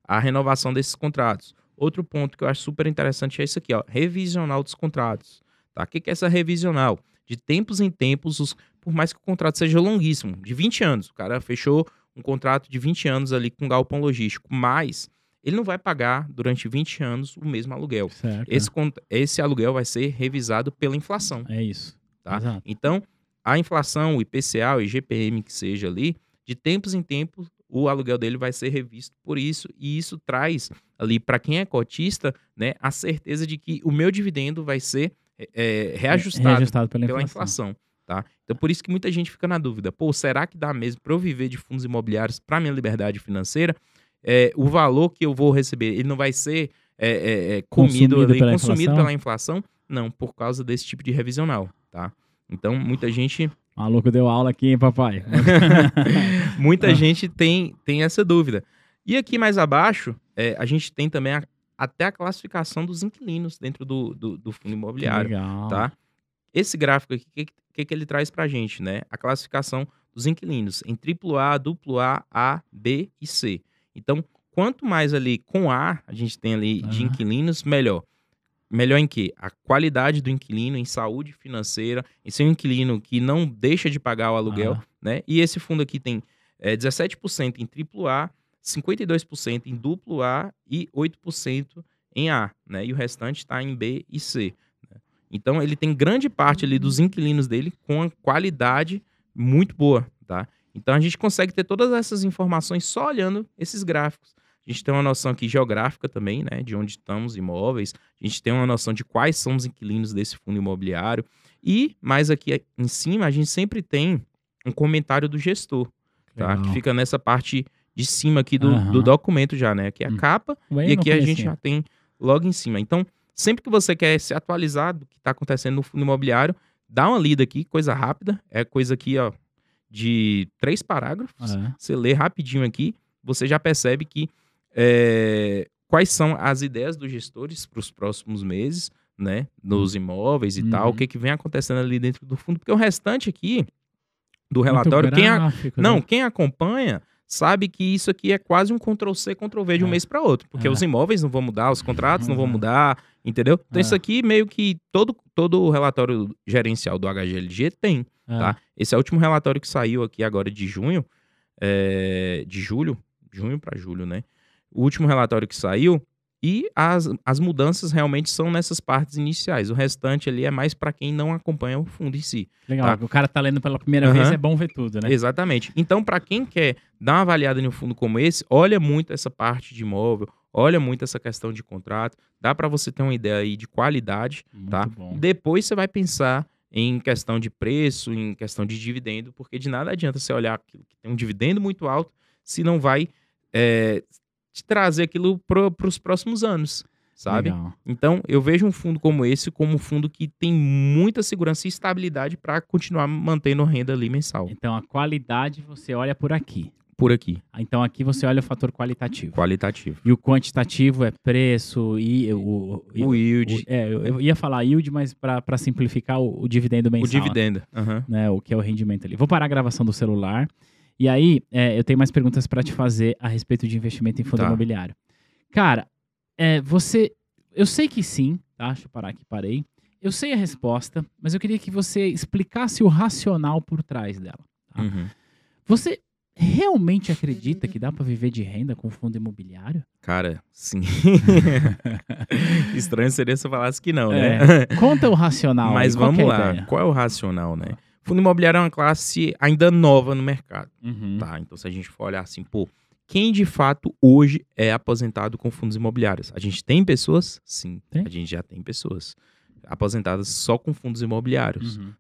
[SPEAKER 2] a renovação desses contratos. Outro ponto que eu acho super interessante é isso aqui, ó, revisional dos contratos. Tá? O que é essa revisional? De tempos em tempos, os, por mais que o contrato seja longuíssimo, de 20 anos, o cara fechou um contrato de 20 anos ali com galpão logístico, mas ele não vai pagar durante 20 anos o mesmo aluguel. Certo. Esse, esse aluguel vai ser revisado pela inflação.
[SPEAKER 1] É isso.
[SPEAKER 2] Tá? Exato. Então, a inflação, o IPCA, o IGPM que seja ali, de tempos em tempos, o aluguel dele vai ser revisto por isso, e isso traz ali para quem é cotista, né, a certeza de que o meu dividendo vai ser é, é, reajustado, reajustado, pela, pela inflação. inflação. Tá? Então por isso que muita gente fica na dúvida, pô, será que dá mesmo para eu viver de fundos imobiliários para minha liberdade financeira? É, o valor que eu vou receber, ele não vai ser é, é, é comido consumido, ali, pela, consumido inflação? pela inflação? Não, por causa desse tipo de revisional, tá? Então muita gente
[SPEAKER 1] Maluco deu aula aqui, hein, papai? [LAUGHS] [LAUGHS]
[SPEAKER 2] Muita ah. gente tem, tem essa dúvida. E aqui mais abaixo, é, a gente tem também a, até a classificação dos inquilinos dentro do, do, do fundo imobiliário. legal. Tá? Esse gráfico aqui, o que, que, que, ele traz pra gente, né? A classificação dos inquilinos em AAA, AA, A, B e C. Então, quanto mais ali com A a gente tem ali de inquilinos, melhor. Melhor em que? A qualidade do inquilino, em saúde financeira, em ser um inquilino que não deixa de pagar o aluguel, ah. né? E esse fundo aqui tem é, 17% em AAA, 52% em duplo A e 8% em A, né? E o restante está em B e C. Então ele tem grande parte ali dos inquilinos dele com a qualidade muito boa, tá? Então a gente consegue ter todas essas informações só olhando esses gráficos. A gente tem uma noção aqui geográfica também, né, de onde estão os imóveis. A gente tem uma noção de quais são os inquilinos desse fundo imobiliário. E mais aqui em cima, a gente sempre tem um comentário do gestor, tá? Que fica nessa parte de cima aqui do, uhum. do documento já, né? Aqui é a hum. capa Bem e aqui a gente já tem logo em cima. Então, sempre que você quer se atualizar do que está acontecendo no fundo imobiliário, dá uma lida aqui, coisa rápida. É coisa aqui, ó, de três parágrafos. Uhum. Você lê rapidinho aqui, você já percebe que é, quais são as ideias dos gestores para os próximos meses, né? Nos imóveis e uhum. tal, o que, que vem acontecendo ali dentro do fundo, porque o restante aqui do relatório, gráfico, quem a... não, né? quem acompanha sabe que isso aqui é quase um Ctrl C, Ctrl V de um é. mês para outro, porque é. os imóveis não vão mudar, os contratos não vão mudar, entendeu? Então é. isso aqui meio que todo todo o relatório gerencial do HGLG tem, é. tá? Esse é o último relatório que saiu aqui agora de junho, é, de julho, junho para julho, né? o último relatório que saiu, e as, as mudanças realmente são nessas partes iniciais. O restante ali é mais para quem não acompanha o fundo em si.
[SPEAKER 1] Legal, tá? o cara tá lendo pela primeira uhum. vez, é bom ver tudo, né?
[SPEAKER 2] Exatamente. Então, para quem quer dar uma avaliada em um fundo como esse, olha muito essa parte de imóvel, olha muito essa questão de contrato, dá para você ter uma ideia aí de qualidade, muito tá? Bom. Depois você vai pensar em questão de preço, em questão de dividendo, porque de nada adianta você olhar aquilo que tem um dividendo muito alto se não vai é, de trazer aquilo para os próximos anos, sabe? Legal. Então, eu vejo um fundo como esse como um fundo que tem muita segurança e estabilidade para continuar mantendo renda ali mensal.
[SPEAKER 1] Então, a qualidade você olha por aqui.
[SPEAKER 2] Por aqui.
[SPEAKER 1] Então, aqui você olha o fator qualitativo.
[SPEAKER 2] Qualitativo.
[SPEAKER 1] E o quantitativo é preço e o,
[SPEAKER 2] o, o yield.
[SPEAKER 1] O, é, eu ia falar yield, mas para simplificar, o, o, dividendo mensal.
[SPEAKER 2] O dividendo. Uhum.
[SPEAKER 1] Né, o que é o rendimento ali. Vou parar a gravação do celular. E aí, é, eu tenho mais perguntas para te fazer a respeito de investimento em fundo tá. imobiliário. Cara, é, você. Eu sei que sim, tá? Deixa eu parar aqui, parei. Eu sei a resposta, mas eu queria que você explicasse o racional por trás dela. Tá? Uhum. Você realmente acredita que dá para viver de renda com fundo imobiliário?
[SPEAKER 2] Cara, sim. [LAUGHS] Estranho seria se eu falasse que não,
[SPEAKER 1] é,
[SPEAKER 2] né?
[SPEAKER 1] Conta o racional.
[SPEAKER 2] Mas aí, vamos é lá. Ideia? Qual é o racional, né? Fundo imobiliário é uma classe ainda nova no mercado, uhum. tá? Então, se a gente for olhar assim, pô, quem de fato hoje é aposentado com fundos imobiliários? A gente tem pessoas? Sim, tem? a gente já tem pessoas. aposentadas só com fundos imobiliários.
[SPEAKER 1] Uhum.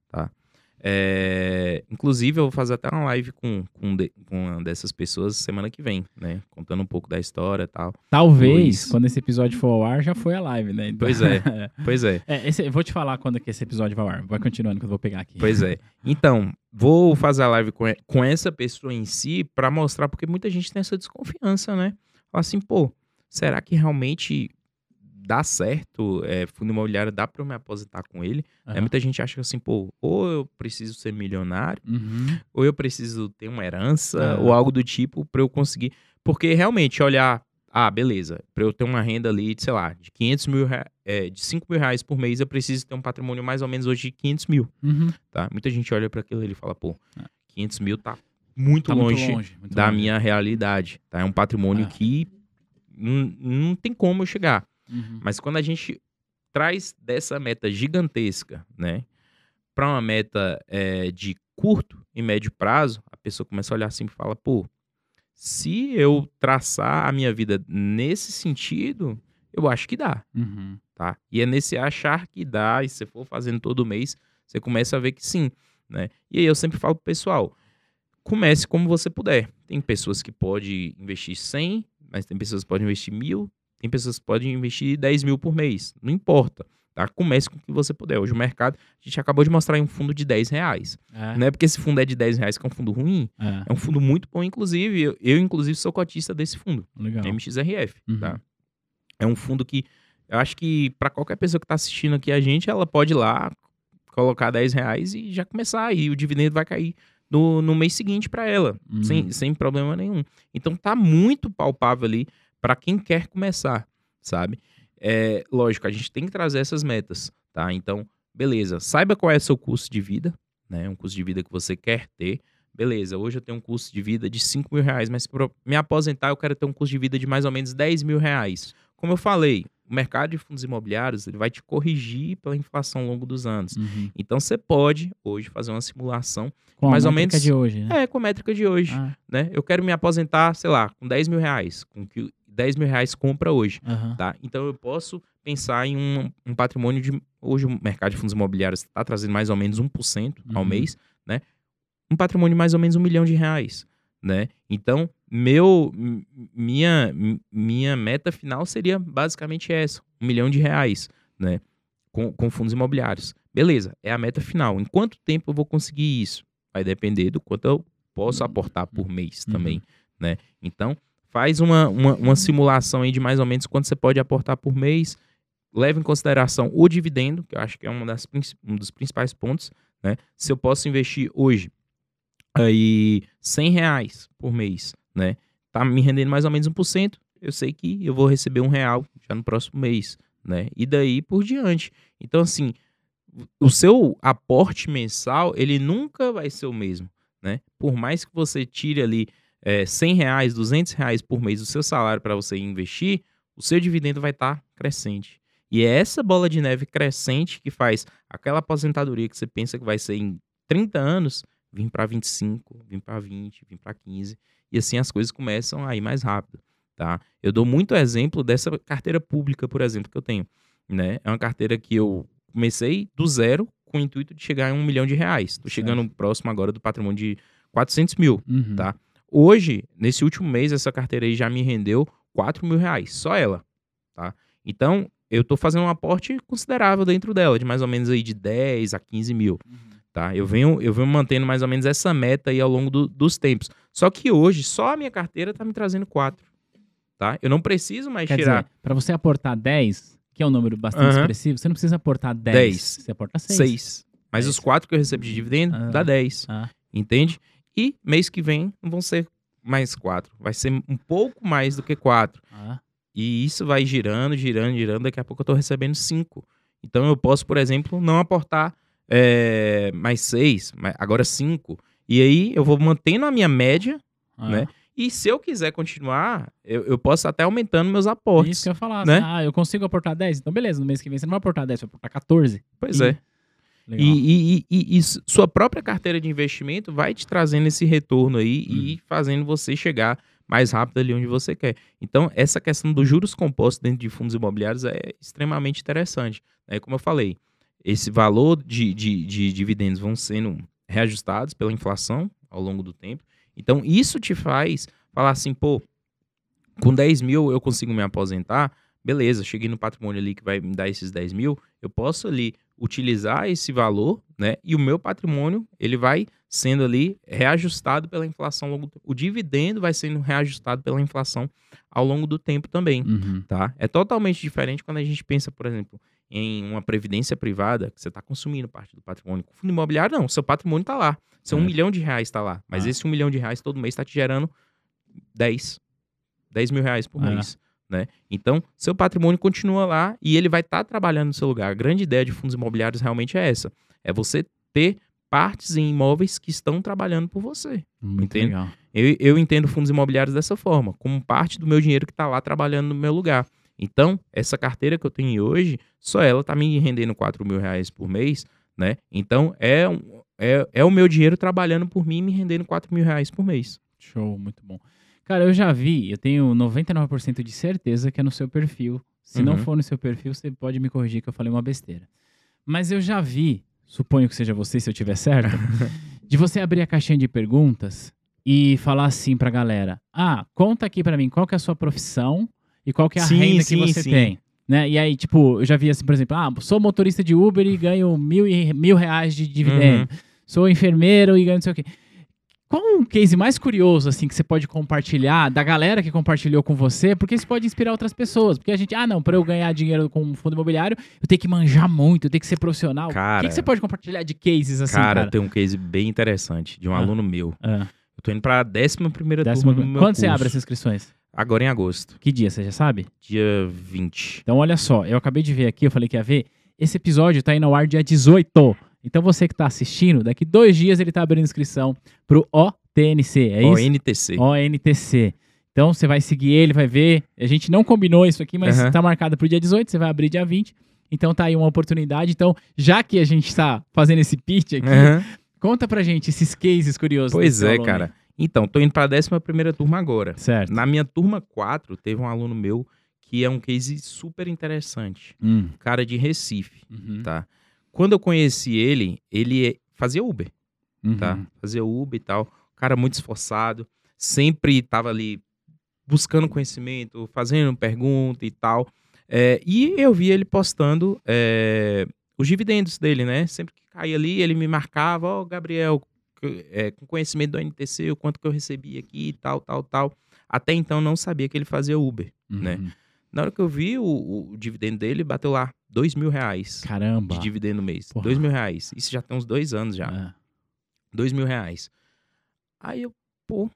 [SPEAKER 2] É, inclusive, eu vou fazer até uma live com, com, de- com uma dessas pessoas semana que vem, né? Contando um pouco da história e tal.
[SPEAKER 1] Talvez,
[SPEAKER 2] Luiz.
[SPEAKER 1] quando esse episódio for ao ar, já foi a live, né? Então-
[SPEAKER 2] Pois é. [LAUGHS] Pois é.
[SPEAKER 1] É, esse- eu vou te falar quando que esse episódio vai ao ar. Vai continuando que eu vou pegar aqui.
[SPEAKER 2] Pois é. Então, vou fazer a live com, com essa pessoa em si pra mostrar, porque muita gente tem essa desconfiança, né? Fala assim, pô, será que realmente dá certo? É, fundo imobiliário dá pra eu me aposentar com ele? Né?
[SPEAKER 1] Aham.
[SPEAKER 2] Muita gente acha assim, pô, ou eu preciso ser milionário,
[SPEAKER 1] Uhum.
[SPEAKER 2] ou eu preciso ter uma herança,
[SPEAKER 1] Ah.
[SPEAKER 2] ou algo do tipo pra eu conseguir. Porque realmente, olhar, ah, beleza, pra eu ter uma renda ali, de, sei lá, de 500 mil, é, de 5 mil reais por mês, eu preciso ter um patrimônio mais ou menos hoje de 500 mil
[SPEAKER 1] Uhum.
[SPEAKER 2] tá? Muita gente olha para aquilo e fala, pô,
[SPEAKER 1] Ah.
[SPEAKER 2] 500 mil tá muito
[SPEAKER 1] Tá
[SPEAKER 2] longe
[SPEAKER 1] muito longe. muito
[SPEAKER 2] da
[SPEAKER 1] longe.
[SPEAKER 2] minha realidade, tá? É um patrimônio
[SPEAKER 1] Ah.
[SPEAKER 2] que não, não tem como eu chegar.
[SPEAKER 1] Uhum.
[SPEAKER 2] Mas quando a gente traz dessa meta gigantesca, né, para uma meta é, de curto e médio prazo, a pessoa começa a olhar assim e fala, pô, se eu traçar a minha vida nesse sentido, eu acho que dá
[SPEAKER 1] Uhum.
[SPEAKER 2] tá? E é nesse achar que dá, e se você for fazendo todo mês, você começa a ver que sim, né? E aí eu sempre falo pro pessoal, comece como você puder. Tem pessoas que podem investir 100, mas tem pessoas que podem investir mil, tem pessoas que podem investir 10 mil por mês, não importa, tá? Comece com o que você puder. Hoje o mercado, a gente acabou de mostrar um fundo de 10 reais.
[SPEAKER 1] É,
[SPEAKER 2] Não é porque esse fundo é de 10 reais que é um fundo ruim,
[SPEAKER 1] é,
[SPEAKER 2] é um fundo muito bom, inclusive, eu, eu, inclusive sou cotista desse fundo.
[SPEAKER 1] legal.
[SPEAKER 2] MXRF,
[SPEAKER 1] Uhum.
[SPEAKER 2] tá? É um fundo que eu acho que para qualquer pessoa que tá assistindo aqui a gente, ela pode ir lá, colocar 10 reais e já começar. E o dividendo vai cair no, no mês seguinte para ela,
[SPEAKER 1] Uhum.
[SPEAKER 2] sem, sem problema nenhum. Então tá muito palpável ali para quem quer começar, sabe? É, lógico, a gente tem que trazer essas metas, tá? Então, beleza, saiba qual é o seu custo de vida, né? Um custo de vida que você quer ter. Beleza, hoje eu tenho um custo de vida de 5 mil reais, mas para me aposentar eu quero ter um custo de vida de mais ou menos 10 mil reais. Como eu falei, o mercado de fundos imobiliários ele vai te corrigir pela inflação ao longo dos anos.
[SPEAKER 1] Uhum.
[SPEAKER 2] Então você pode hoje fazer uma simulação,
[SPEAKER 1] Com a
[SPEAKER 2] Mais ou
[SPEAKER 1] métrica
[SPEAKER 2] menos-
[SPEAKER 1] de hoje, né?
[SPEAKER 2] é, com a métrica de hoje,
[SPEAKER 1] Ah,
[SPEAKER 2] né? Eu quero me aposentar, sei lá, com 10 mil reais, com que 10 mil reais compra hoje,
[SPEAKER 1] aham.
[SPEAKER 2] tá? Então eu posso pensar em um, um patrimônio de. Hoje o mercado de fundos imobiliários está trazendo mais ou menos 1% ao
[SPEAKER 1] Uhum.
[SPEAKER 2] mês, né? Um patrimônio de mais ou menos um milhão de reais, né? Então, meu, minha, minha meta final seria basicamente essa: um milhão de reais, né? Com, com fundos imobiliários. Beleza, é a meta final. Em quanto tempo eu vou conseguir isso? Vai depender do quanto eu posso aportar por mês
[SPEAKER 1] Uhum.
[SPEAKER 2] também, né? Então, faz uma, uma, uma simulação aí de mais ou menos quanto você pode aportar por mês. Leva em consideração o dividendo, que eu acho que é uma das, um dos principais pontos, né? Se eu posso investir hoje aí 100 reais por mês, né? Tá me rendendo mais ou menos 1%, eu sei que eu vou receber um real já no próximo mês, né? E daí por diante. Então, assim, o seu aporte mensal, ele nunca vai ser o mesmo, né? Por mais que você tire ali é, 100 reais, 200 reais por mês do seu salário para você investir, o seu dividendo vai estar crescente. E é essa bola de neve crescente que faz aquela aposentadoria que você pensa que vai ser em 30 anos, vir para 25, vir para 20, vir para 15, e assim as coisas começam a ir mais rápido, tá? Eu dou muito exemplo dessa carteira pública, por exemplo, que eu tenho, né? É uma carteira que eu comecei do zero com o intuito de chegar em um milhão de reais. Estou chegando próximo agora do patrimônio de 400 mil.
[SPEAKER 1] Uhum.
[SPEAKER 2] Tá. Hoje, nesse último mês, essa carteira aí já me rendeu 4 mil reais, só ela, tá? Então, eu tô fazendo um aporte considerável dentro dela, de mais ou menos aí de 10 a 15 mil,
[SPEAKER 1] Uhum.
[SPEAKER 2] tá? Eu venho, eu venho mantendo mais ou menos essa meta aí ao longo do- dos tempos. Só que hoje, só a minha carteira tá me trazendo 4, tá? Eu não preciso mais
[SPEAKER 1] Quer
[SPEAKER 2] tirar
[SPEAKER 1] para você aportar 10, que é um número bastante
[SPEAKER 2] Aham.
[SPEAKER 1] expressivo, você não precisa aportar 10.
[SPEAKER 2] 10.
[SPEAKER 1] Você aporta 6.
[SPEAKER 2] 6. Mas
[SPEAKER 1] Dez.
[SPEAKER 2] os 4 que eu recebo de dividendo,
[SPEAKER 1] Ah.
[SPEAKER 2] dá 10.
[SPEAKER 1] Ah,
[SPEAKER 2] Entende? E mês que vem não vão ser mais 4. Vai ser um pouco mais do que 4.
[SPEAKER 1] ah,
[SPEAKER 2] E isso vai girando, girando, girando. Daqui a pouco eu tô recebendo 5. Então eu posso, por exemplo, não aportar é, mais 6, agora 5. E aí eu vou mantendo a minha média,
[SPEAKER 1] ah.
[SPEAKER 2] né? E se eu quiser continuar, eu, eu posso até aumentando meus aportes.
[SPEAKER 1] Isso que eu ia falar.
[SPEAKER 2] né?
[SPEAKER 1] assim, ah, eu consigo aportar 10? Então, beleza. No mês que vem você não vai aportar 10, você vai aportar 14.
[SPEAKER 2] Pois
[SPEAKER 1] E-
[SPEAKER 2] é. E, e- e- e- sua própria carteira de investimento vai te trazendo esse retorno aí
[SPEAKER 1] Uhum.
[SPEAKER 2] e fazendo você chegar mais rápido ali onde você quer. Então, essa questão dos juros compostos dentro de fundos imobiliários é extremamente interessante. Né? Como eu falei, esse valor de, de, de dividendos vão sendo reajustados pela inflação ao longo do tempo. Então, isso te faz falar assim, pô, com 10 mil eu consigo me aposentar, beleza, cheguei no patrimônio ali que vai me dar esses 10 mil, eu posso ali utilizar esse valor, né? E o meu patrimônio, ele vai sendo ali reajustado pela inflação ao longo do... O dividendo vai sendo reajustado pela inflação ao longo do tempo também,
[SPEAKER 1] Uhum.
[SPEAKER 2] tá? É totalmente diferente quando a gente pensa, por exemplo, em uma previdência privada, que você está consumindo parte do patrimônio. Com fundo imobiliário, não. Seu patrimônio está lá. Seu um
[SPEAKER 1] Certo.
[SPEAKER 2] milhão de reais está lá. Mas
[SPEAKER 1] Ah.
[SPEAKER 2] esse um milhão de reais todo mês está te gerando 10. 10 mil reais por
[SPEAKER 1] Ah.
[SPEAKER 2] mês. Né? Então, seu patrimônio continua lá e ele vai estar trabalhando no seu lugar. A grande ideia de fundos imobiliários realmente é essa. É você ter partes em imóveis que estão trabalhando por você.
[SPEAKER 1] Muito
[SPEAKER 2] Entende?
[SPEAKER 1] legal.
[SPEAKER 2] Eu, eu entendo fundos imobiliários dessa forma, como parte do meu dinheiro que está lá trabalhando no meu lugar. Então, essa carteira que eu tenho hoje, só ela está me rendendo 4 mil reais por mês, né? Então, é, um- é, é o meu dinheiro trabalhando por mim e me rendendo 4 mil reais por mês.
[SPEAKER 1] Show, muito bom. Cara, eu já vi, eu tenho 99% de certeza que é no seu perfil. Se não
[SPEAKER 2] Uhum.
[SPEAKER 1] for no seu perfil, você pode me corrigir que eu falei uma besteira. Mas eu já vi, suponho que seja você, se eu tiver certo, [LAUGHS] de você abrir a caixinha de perguntas e falar assim pra galera: "Ah, conta aqui pra mim qual que é a sua profissão e qual que é a
[SPEAKER 2] Sim,
[SPEAKER 1] renda
[SPEAKER 2] sim,
[SPEAKER 1] que você
[SPEAKER 2] sim.
[SPEAKER 1] tem". Né? E aí, tipo, eu já vi assim, por exemplo, ah, sou motorista de Uber e ganho mil, e- mil reais de dividendo.
[SPEAKER 2] Uhum.
[SPEAKER 1] Sou enfermeiro e ganho não sei o quê. Qual um case mais curioso, assim, que você pode compartilhar da galera que compartilhou com você? Porque isso pode inspirar outras pessoas. Porque a gente, ah, não, para eu ganhar dinheiro com um fundo imobiliário, eu tenho que manjar muito, eu tenho que ser profissional. o que,
[SPEAKER 2] Cara.
[SPEAKER 1] que você pode compartilhar de cases assim,
[SPEAKER 2] cara,
[SPEAKER 1] cara?
[SPEAKER 2] tem um case bem interessante de um
[SPEAKER 1] Ah.
[SPEAKER 2] aluno meu.
[SPEAKER 1] Ah,
[SPEAKER 2] Eu tô indo pra 11 primeira
[SPEAKER 1] décima-
[SPEAKER 2] turma do meu
[SPEAKER 1] Quando você
[SPEAKER 2] curso.
[SPEAKER 1] abre essas inscrições?
[SPEAKER 2] Agora em agosto,
[SPEAKER 1] Que dia, você já sabe?
[SPEAKER 2] dia 20.
[SPEAKER 1] Então, olha só, eu acabei de ver aqui, eu falei que ia ver. Esse episódio tá indo ao ar dia 18. Então, você que tá assistindo, daqui dois dias ele tá abrindo inscrição pro OTNC, é isso?
[SPEAKER 2] ONTC.
[SPEAKER 1] ONTC. Então você vai seguir ele, vai ver. A gente não combinou isso aqui, mas
[SPEAKER 2] Aham.
[SPEAKER 1] tá marcado pro dia 18, você vai abrir dia 20. Então tá aí uma oportunidade. Então, já que a gente tá fazendo esse pitch aqui,
[SPEAKER 2] Aham.
[SPEAKER 1] conta pra gente esses cases curiosos.
[SPEAKER 2] Pois é,
[SPEAKER 1] aluno
[SPEAKER 2] cara. Então, tô indo pra 11 primeira turma agora.
[SPEAKER 1] Certo.
[SPEAKER 2] Na minha turma 4, teve um aluno meu que é um case super interessante.
[SPEAKER 1] Hum.
[SPEAKER 2] Cara de Recife,
[SPEAKER 1] Uhum.
[SPEAKER 2] tá? Quando eu conheci ele, ele é- fazia Uber,
[SPEAKER 1] Uhum.
[SPEAKER 2] tá? Fazia Uber e tal. Cara muito esforçado. Sempre tava ali buscando conhecimento, fazendo pergunta e tal. É, e eu vi ele postando é, os dividendos dele, né? Sempre que caía ali, ele me marcava, ó, Gabriel, que- é, com conhecimento do NTC, o quanto que eu recebi aqui e tal, tal, tal. Até então não sabia que ele fazia Uber. né?
[SPEAKER 1] Uhum.
[SPEAKER 2] Na hora que eu vi o, o dividendo dele, bateu lá dois mil reais
[SPEAKER 1] Caramba.
[SPEAKER 2] de dividendo no mês.
[SPEAKER 1] Porra.
[SPEAKER 2] Dois mil reais. Isso já tem uns dois anos já.
[SPEAKER 1] Ah,
[SPEAKER 2] Dois mil reais. Aí eu, pô,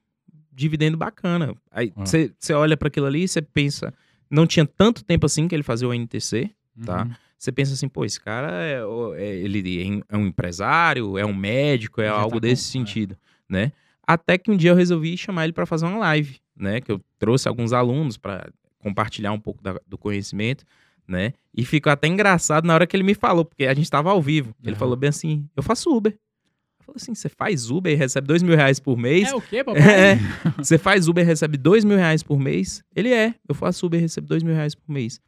[SPEAKER 2] dividendo bacana. Aí
[SPEAKER 1] Ah.
[SPEAKER 2] você olha para aquilo ali e você pensa, não tinha tanto tempo assim que ele fazia o NTC. Tá.
[SPEAKER 1] uhum.
[SPEAKER 2] Você pensa assim, pô, esse cara é, é- ele é um empresário, é um médico, é
[SPEAKER 1] tá
[SPEAKER 2] algo
[SPEAKER 1] com-
[SPEAKER 2] desse
[SPEAKER 1] é.
[SPEAKER 2] sentido, né? Até que um dia eu resolvi chamar ele para fazer uma live, né? Que eu trouxe alguns alunos para compartilhar um pouco da- do conhecimento, né? E ficou até engraçado na hora que ele me falou, porque a gente estava ao vivo. Ele
[SPEAKER 1] Aham.
[SPEAKER 2] falou bem assim: eu faço Uber. Eu falei assim: você faz Uber e recebe dois mil reais por mês?
[SPEAKER 1] É o quê, [LAUGHS] papai?
[SPEAKER 2] É. Você faz Uber e recebe dois mil reais por mês? Ele é. Eu faço Uber e recebo dois mil reais por mês.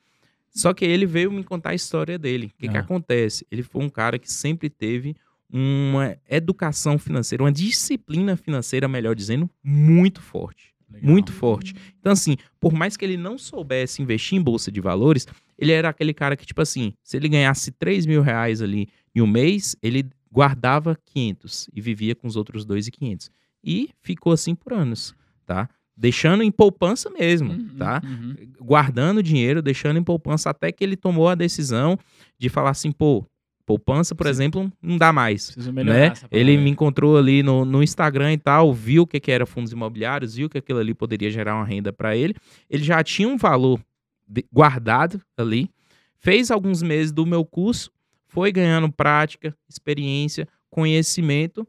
[SPEAKER 2] Só que ele veio me contar a história dele. O que, que
[SPEAKER 1] Ah.
[SPEAKER 2] acontece? Ele foi um cara que sempre teve uma educação financeira, uma disciplina financeira, melhor dizendo, muito forte.
[SPEAKER 1] Legal.
[SPEAKER 2] Muito forte. Então, assim, por mais que ele não soubesse investir em bolsa de valores, ele era aquele cara que, tipo assim, se ele ganhasse 3 mil reais ali em um mês, ele guardava 500 e vivia com os outros 2,500. E ficou assim por anos, tá? Deixando em poupança mesmo,
[SPEAKER 1] Uhum,
[SPEAKER 2] tá?
[SPEAKER 1] uhum.
[SPEAKER 2] Guardando dinheiro, deixando em poupança, até que ele tomou a decisão de falar assim, pô, poupança, por
[SPEAKER 1] Sim.
[SPEAKER 2] exemplo, não dá mais né? Ele me encontrou ali no, no Instagram e tal, viu o que, que era fundos imobiliários, viu que aquilo ali poderia gerar uma renda para ele. Ele já tinha um valor de- guardado ali, fez alguns meses do meu curso, foi ganhando prática, experiência, conhecimento,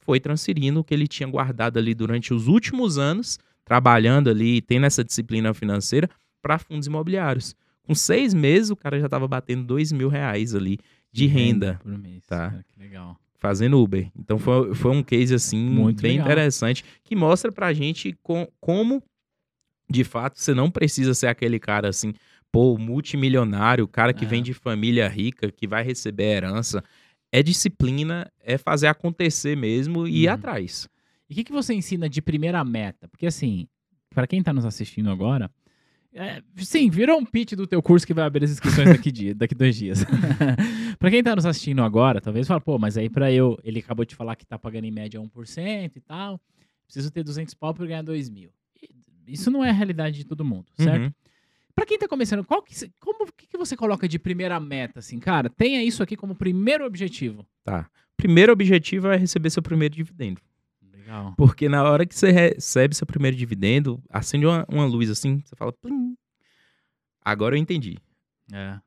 [SPEAKER 2] foi transferindo o que ele tinha guardado ali durante os últimos anos, trabalhando ali, tendo essa disciplina financeira, para fundos imobiliários. Com seis meses, o cara já estava batendo dois mil reais ali de renda
[SPEAKER 1] por mês.
[SPEAKER 2] Tá.
[SPEAKER 1] Cara, que legal.
[SPEAKER 2] fazendo Uber. Então foi, foi um case assim
[SPEAKER 1] Muito
[SPEAKER 2] bem
[SPEAKER 1] legal.
[SPEAKER 2] interessante que mostra pra gente com- como de fato você não precisa ser aquele cara assim, pô, multimilionário, cara que
[SPEAKER 1] É.
[SPEAKER 2] vem de família rica, que vai receber herança. É disciplina, é fazer acontecer mesmo e ir
[SPEAKER 1] Uhum.
[SPEAKER 2] atrás.
[SPEAKER 1] E o que, que você ensina de primeira meta? Porque assim, para quem tá nos assistindo agora, é, sim, virou um pitch do teu curso que vai abrir as inscrições daqui, dia, daqui dois dias. [LAUGHS] para quem tá nos assistindo agora, talvez fala, pô, mas aí para eu, ele acabou de falar que tá pagando em média 1% e tal, preciso ter 200 pau para ganhar 2 mil. Isso não é a realidade de todo mundo, certo?
[SPEAKER 2] Uhum.
[SPEAKER 1] Pra quem tá começando, qual que, como, o que, que você coloca de primeira meta, assim, cara? Tenha isso aqui como primeiro objetivo.
[SPEAKER 2] Tá. Primeiro objetivo é receber seu primeiro dividendo. Porque na hora que você recebe seu primeiro dividendo, acende uma, uma luz assim, você fala, plim. Agora eu entendi.
[SPEAKER 1] É.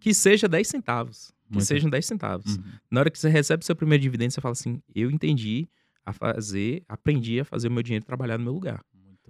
[SPEAKER 2] Que seja 10 centavos. Que
[SPEAKER 1] Muito.
[SPEAKER 2] sejam 10 centavos.
[SPEAKER 1] Uhum.
[SPEAKER 2] Na hora que você recebe seu primeiro dividendo, você fala assim: eu entendi a fazer, aprendi a fazer o meu dinheiro trabalhar no meu lugar.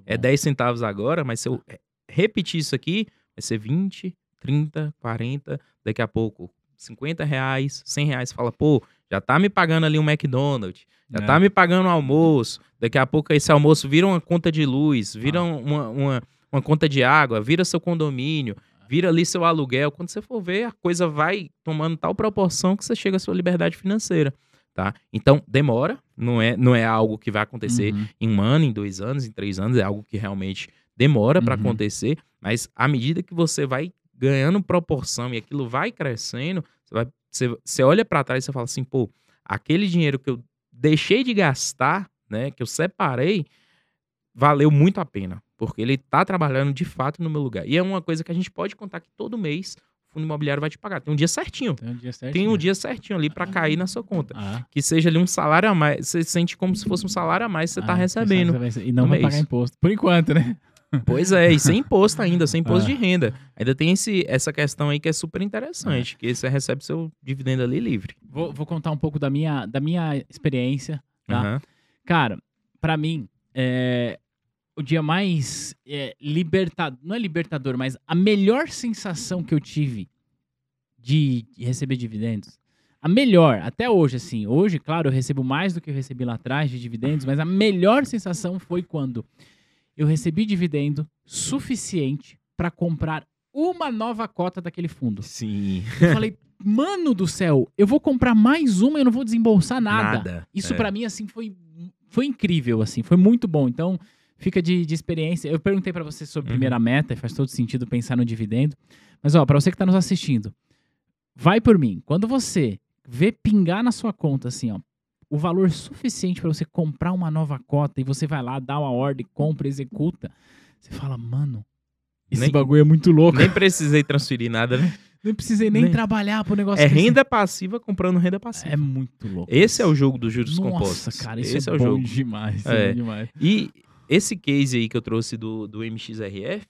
[SPEAKER 2] É
[SPEAKER 1] bom.
[SPEAKER 2] 10 centavos agora, mas se eu repetir isso aqui, vai ser 20, 30, 40, daqui a pouco 50 reais, 100 reais. Você fala, pô, já tá me pagando ali um McDonald's, já
[SPEAKER 1] É.
[SPEAKER 2] tá me pagando um almoço, daqui a pouco esse almoço vira uma conta de luz, vira
[SPEAKER 1] Ah.
[SPEAKER 2] uma, uma, uma conta de água, vira seu condomínio, vira ali seu aluguel. Quando você for ver, a coisa vai tomando tal proporção que você chega à sua liberdade financeira. Tá? Então, demora, não é, não é algo que vai acontecer
[SPEAKER 1] Uhum.
[SPEAKER 2] em um ano, em dois anos, em três anos, é algo que realmente demora para
[SPEAKER 1] Uhum.
[SPEAKER 2] acontecer, mas à medida que você vai ganhando proporção e aquilo vai crescendo, você, vai, você, você olha para trás e você fala assim, pô, aquele dinheiro que eu deixei de gastar, né, que eu separei, valeu muito a pena, porque ele tá trabalhando de fato no meu lugar. E é uma coisa que a gente pode contar que todo mês o fundo imobiliário vai te pagar. Tem um dia certinho.
[SPEAKER 1] Tem um dia certo.
[SPEAKER 2] Tem um dia certinho ali para cair na sua conta.
[SPEAKER 1] Ah,
[SPEAKER 2] Que seja ali um salário a mais. Você sente como se fosse um salário a mais que você tá
[SPEAKER 1] ah,
[SPEAKER 2] recebendo.
[SPEAKER 1] E não vai
[SPEAKER 2] mês.
[SPEAKER 1] pagar imposto. Por enquanto, né?
[SPEAKER 2] Pois é, e sem imposto ainda, sem imposto
[SPEAKER 1] Ah.
[SPEAKER 2] de renda. Ainda tem esse, essa questão aí que é super interessante, que você recebe seu dividendo ali livre.
[SPEAKER 1] Vou, vou contar um pouco da minha, da minha experiência. Tá?
[SPEAKER 2] Aham.
[SPEAKER 1] Cara, pra mim, é, o dia mais é, libertador, não é libertador, mas a melhor sensação que eu tive de, de receber dividendos, a melhor, até hoje, assim, hoje, claro, eu recebo mais do que eu recebi lá atrás de dividendos, mas a melhor sensação foi quando eu recebi dividendo suficiente pra comprar uma nova cota daquele fundo.
[SPEAKER 2] Sim.
[SPEAKER 1] Eu falei, mano do céu, eu vou comprar mais uma e eu não vou desembolsar nada. Isso
[SPEAKER 2] É.
[SPEAKER 1] pra mim, assim, foi, foi incrível, assim, foi muito bom. Então, fica de, de experiência. Eu perguntei pra você sobre
[SPEAKER 2] Uhum.
[SPEAKER 1] primeira meta, e faz todo sentido pensar no dividendo. Mas, ó, pra você que tá nos assistindo, vai por mim. Quando você vê pingar na sua conta, assim, ó, o valor suficiente pra você comprar uma nova cota e você vai lá, dá uma ordem, compra, executa, você fala, mano, esse
[SPEAKER 2] Nem-
[SPEAKER 1] bagulho é muito louco.
[SPEAKER 2] Nem precisei transferir nada, né? [LAUGHS]
[SPEAKER 1] Nem precisei nem,
[SPEAKER 2] nem-
[SPEAKER 1] trabalhar pro negócio.
[SPEAKER 2] É renda passiva comprando renda passiva.
[SPEAKER 1] É muito louco.
[SPEAKER 2] Esse é o jogo dos juros
[SPEAKER 1] Nossa,
[SPEAKER 2] compostos.
[SPEAKER 1] cara, isso
[SPEAKER 2] Esse
[SPEAKER 1] é,
[SPEAKER 2] é, o
[SPEAKER 1] bom
[SPEAKER 2] jogo.
[SPEAKER 1] demais.
[SPEAKER 2] É.
[SPEAKER 1] É. demais.
[SPEAKER 2] E esse case aí que eu trouxe do, do MXRF,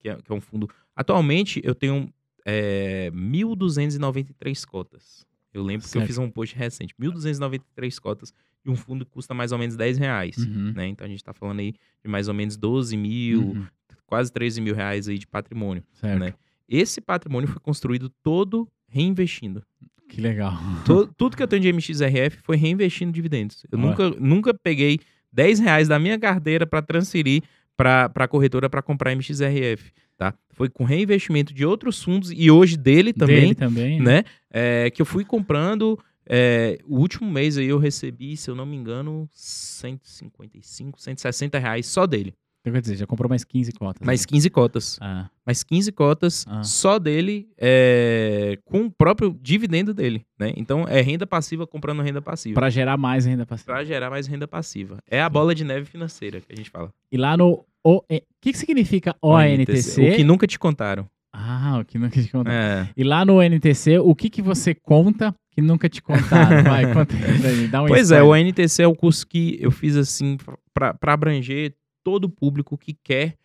[SPEAKER 2] que é, que é um fundo. Atualmente eu tenho é, 1.293 cotas. Eu lembro que eu
[SPEAKER 1] Certo.
[SPEAKER 2] fiz um post recente. 1.293 cotas de um fundo que custa mais ou menos 10 reais.
[SPEAKER 1] Uhum.
[SPEAKER 2] Né? Então a gente tá falando aí de mais ou menos 12 mil,
[SPEAKER 1] Uhum.
[SPEAKER 2] quase 13 mil reais aí de patrimônio.
[SPEAKER 1] Certo.
[SPEAKER 2] né? Esse patrimônio foi construído todo reinvestindo.
[SPEAKER 1] Que legal. [LAUGHS]
[SPEAKER 2] Tudo que eu tenho de MXRF foi reinvestindo dividendos. Eu
[SPEAKER 1] Olha.
[SPEAKER 2] nunca, nunca peguei 10 reais da minha carteira para transferir para a corretora para comprar MXRF. Tá? Foi com reinvestimento de outros fundos e hoje dele também,
[SPEAKER 1] Dele também.
[SPEAKER 2] né? É, que eu fui comprando. é, o último mês aí eu recebi, se eu não me engano, 155, 160 reais só dele.
[SPEAKER 1] Então, quer dizer, já comprou mais 15 cotas.
[SPEAKER 2] Mais
[SPEAKER 1] né?
[SPEAKER 2] 15 cotas.
[SPEAKER 1] Ah,
[SPEAKER 2] Mais 15 cotas
[SPEAKER 1] Ah.
[SPEAKER 2] só dele é, com o próprio dividendo dele. Né? Então é renda passiva comprando renda passiva.
[SPEAKER 1] pra gerar mais ainda passiva.
[SPEAKER 2] Pra gerar mais renda passiva. É a bola de neve financeira que a gente fala.
[SPEAKER 1] E lá no. O que, que significa ONTC?
[SPEAKER 2] O que nunca te contaram.
[SPEAKER 1] Ah, o que nunca te contaram.
[SPEAKER 2] É.
[SPEAKER 1] E lá no NTC, o que, que você conta que nunca te contaram? Vai, conta aí. Dá um
[SPEAKER 2] Pois é, o
[SPEAKER 1] spoiler.
[SPEAKER 2] NTC é o curso que eu fiz assim para abranger todo o público que quer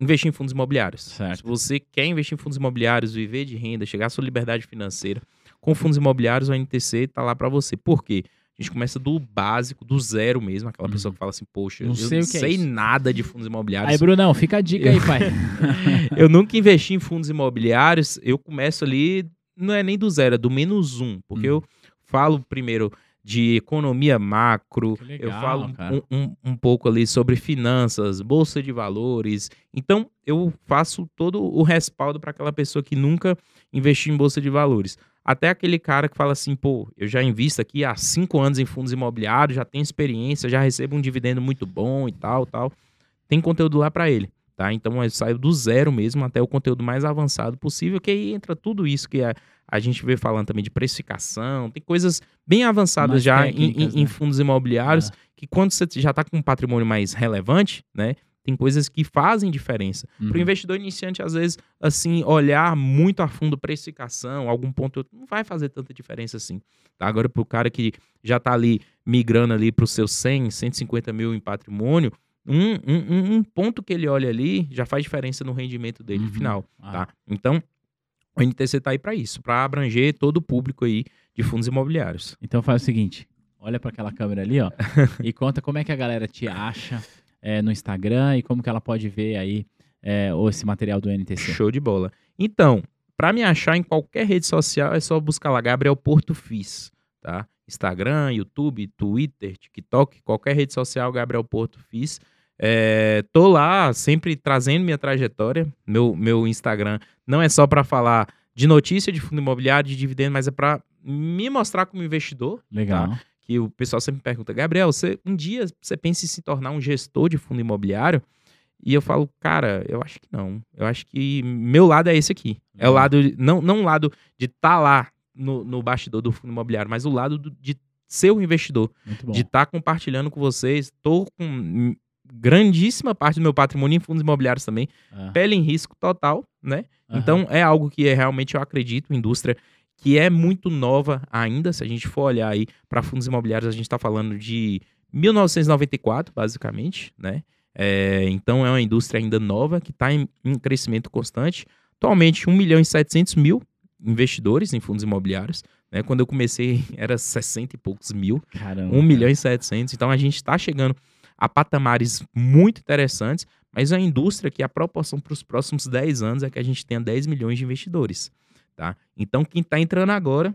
[SPEAKER 2] investir em fundos imobiliários.
[SPEAKER 1] Certo.
[SPEAKER 2] Se você quer investir em fundos imobiliários, viver de renda, chegar à sua liberdade financeira com fundos imobiliários, o NTC tá lá para você. Por quê? A gente começa do básico, do zero mesmo. Aquela
[SPEAKER 1] Uhum.
[SPEAKER 2] pessoa que fala assim, poxa,
[SPEAKER 1] Não
[SPEAKER 2] eu
[SPEAKER 1] sei
[SPEAKER 2] não
[SPEAKER 1] é
[SPEAKER 2] sei
[SPEAKER 1] isso.
[SPEAKER 2] nada de fundos imobiliários.
[SPEAKER 1] Aí, Brunão, fica a dica aí, pai. [LAUGHS]
[SPEAKER 2] eu nunca investi em fundos imobiliários, eu começo ali, não é nem do zero, é do menos um, porque
[SPEAKER 1] Hum.
[SPEAKER 2] eu falo primeiro de economia macro,
[SPEAKER 1] legal,
[SPEAKER 2] eu falo um, um, um pouco ali sobre finanças, bolsa de valores. Então, eu faço todo o respaldo para aquela pessoa que nunca investiu em bolsa de valores. Até aquele cara que fala assim, pô, eu já invisto aqui há cinco anos em fundos imobiliários, já tenho experiência, já recebo um dividendo muito bom e tal, tal. Tem conteúdo lá para ele, tá? Então eu saio do zero mesmo até o conteúdo mais avançado possível, que aí entra tudo isso que a, a gente vê falando também de precificação, tem coisas bem avançadas
[SPEAKER 1] Mais
[SPEAKER 2] já em,
[SPEAKER 1] técnicas,
[SPEAKER 2] em-
[SPEAKER 1] né?
[SPEAKER 2] fundos imobiliários,
[SPEAKER 1] É.
[SPEAKER 2] que quando você já está com um patrimônio mais relevante, né? Tem coisas que fazem diferença. Para o
[SPEAKER 1] Uhum.
[SPEAKER 2] investidor iniciante, às vezes, assim, olhar muito a fundo precificação, algum ponto, não vai fazer tanta diferença assim. Tá? Agora, para o cara que já está ali migrando ali para os seus 100, 150 mil em patrimônio, um, um- um- um ponto que ele olha ali já faz diferença no rendimento dele
[SPEAKER 1] Uhum.
[SPEAKER 2] final.
[SPEAKER 1] Ah.
[SPEAKER 2] Tá? Então, o NTC está aí para isso, para abranger todo o público aí de fundos imobiliários.
[SPEAKER 1] Então faz o seguinte, olha para aquela câmera ali, ó, [LAUGHS] e conta como é que a galera te acha é, no Instagram e como que ela pode ver aí é, esse material do NTC.
[SPEAKER 2] Show de bola. Então, para me achar em qualquer rede social, é só buscar lá Gabriel Porto Fiz, tá? Instagram, YouTube, Twitter, TikTok, qualquer rede social, Gabriel Porto Fiz. É, tô lá sempre trazendo minha trajetória. Meu, meu Instagram não é só para falar de notícia de fundo imobiliário, de dividendo, mas é para me mostrar como investidor,
[SPEAKER 1] Legal.
[SPEAKER 2] que o pessoal sempre me pergunta, Gabriel, você um dia você pensa em se tornar um gestor de fundo imobiliário? E eu falo, cara, eu acho que não. Eu acho que meu lado é esse aqui. É o
[SPEAKER 1] Legal.
[SPEAKER 2] lado, não, não o lado de estar lá no, no bastidor do fundo imobiliário, mas o lado do- de ser o investidor,
[SPEAKER 1] Muito bom.
[SPEAKER 2] de estar compartilhando com vocês. Estou com grandíssima parte do meu patrimônio em fundos imobiliários também,
[SPEAKER 1] Ah,
[SPEAKER 2] pele em risco total, né?
[SPEAKER 1] aham.
[SPEAKER 2] Então é algo que é, realmente eu acredito, indústria que é muito nova ainda. Se a gente for olhar aí para fundos imobiliários, a gente está falando de 1994, basicamente, né? É, então é uma indústria ainda nova que está em, em crescimento constante. Atualmente, 1 milhão e 700 mil investidores em fundos imobiliários. Né? Quando eu comecei, [LAUGHS] era 60 e poucos mil.
[SPEAKER 1] Caramba.
[SPEAKER 2] 1
[SPEAKER 1] cara.
[SPEAKER 2] milhão e 700. Então a gente está chegando a patamares muito interessantes, mas a indústria que a proporção para os próximos 10 anos é que a gente tenha 10 milhões de investidores. Tá? Então quem está entrando agora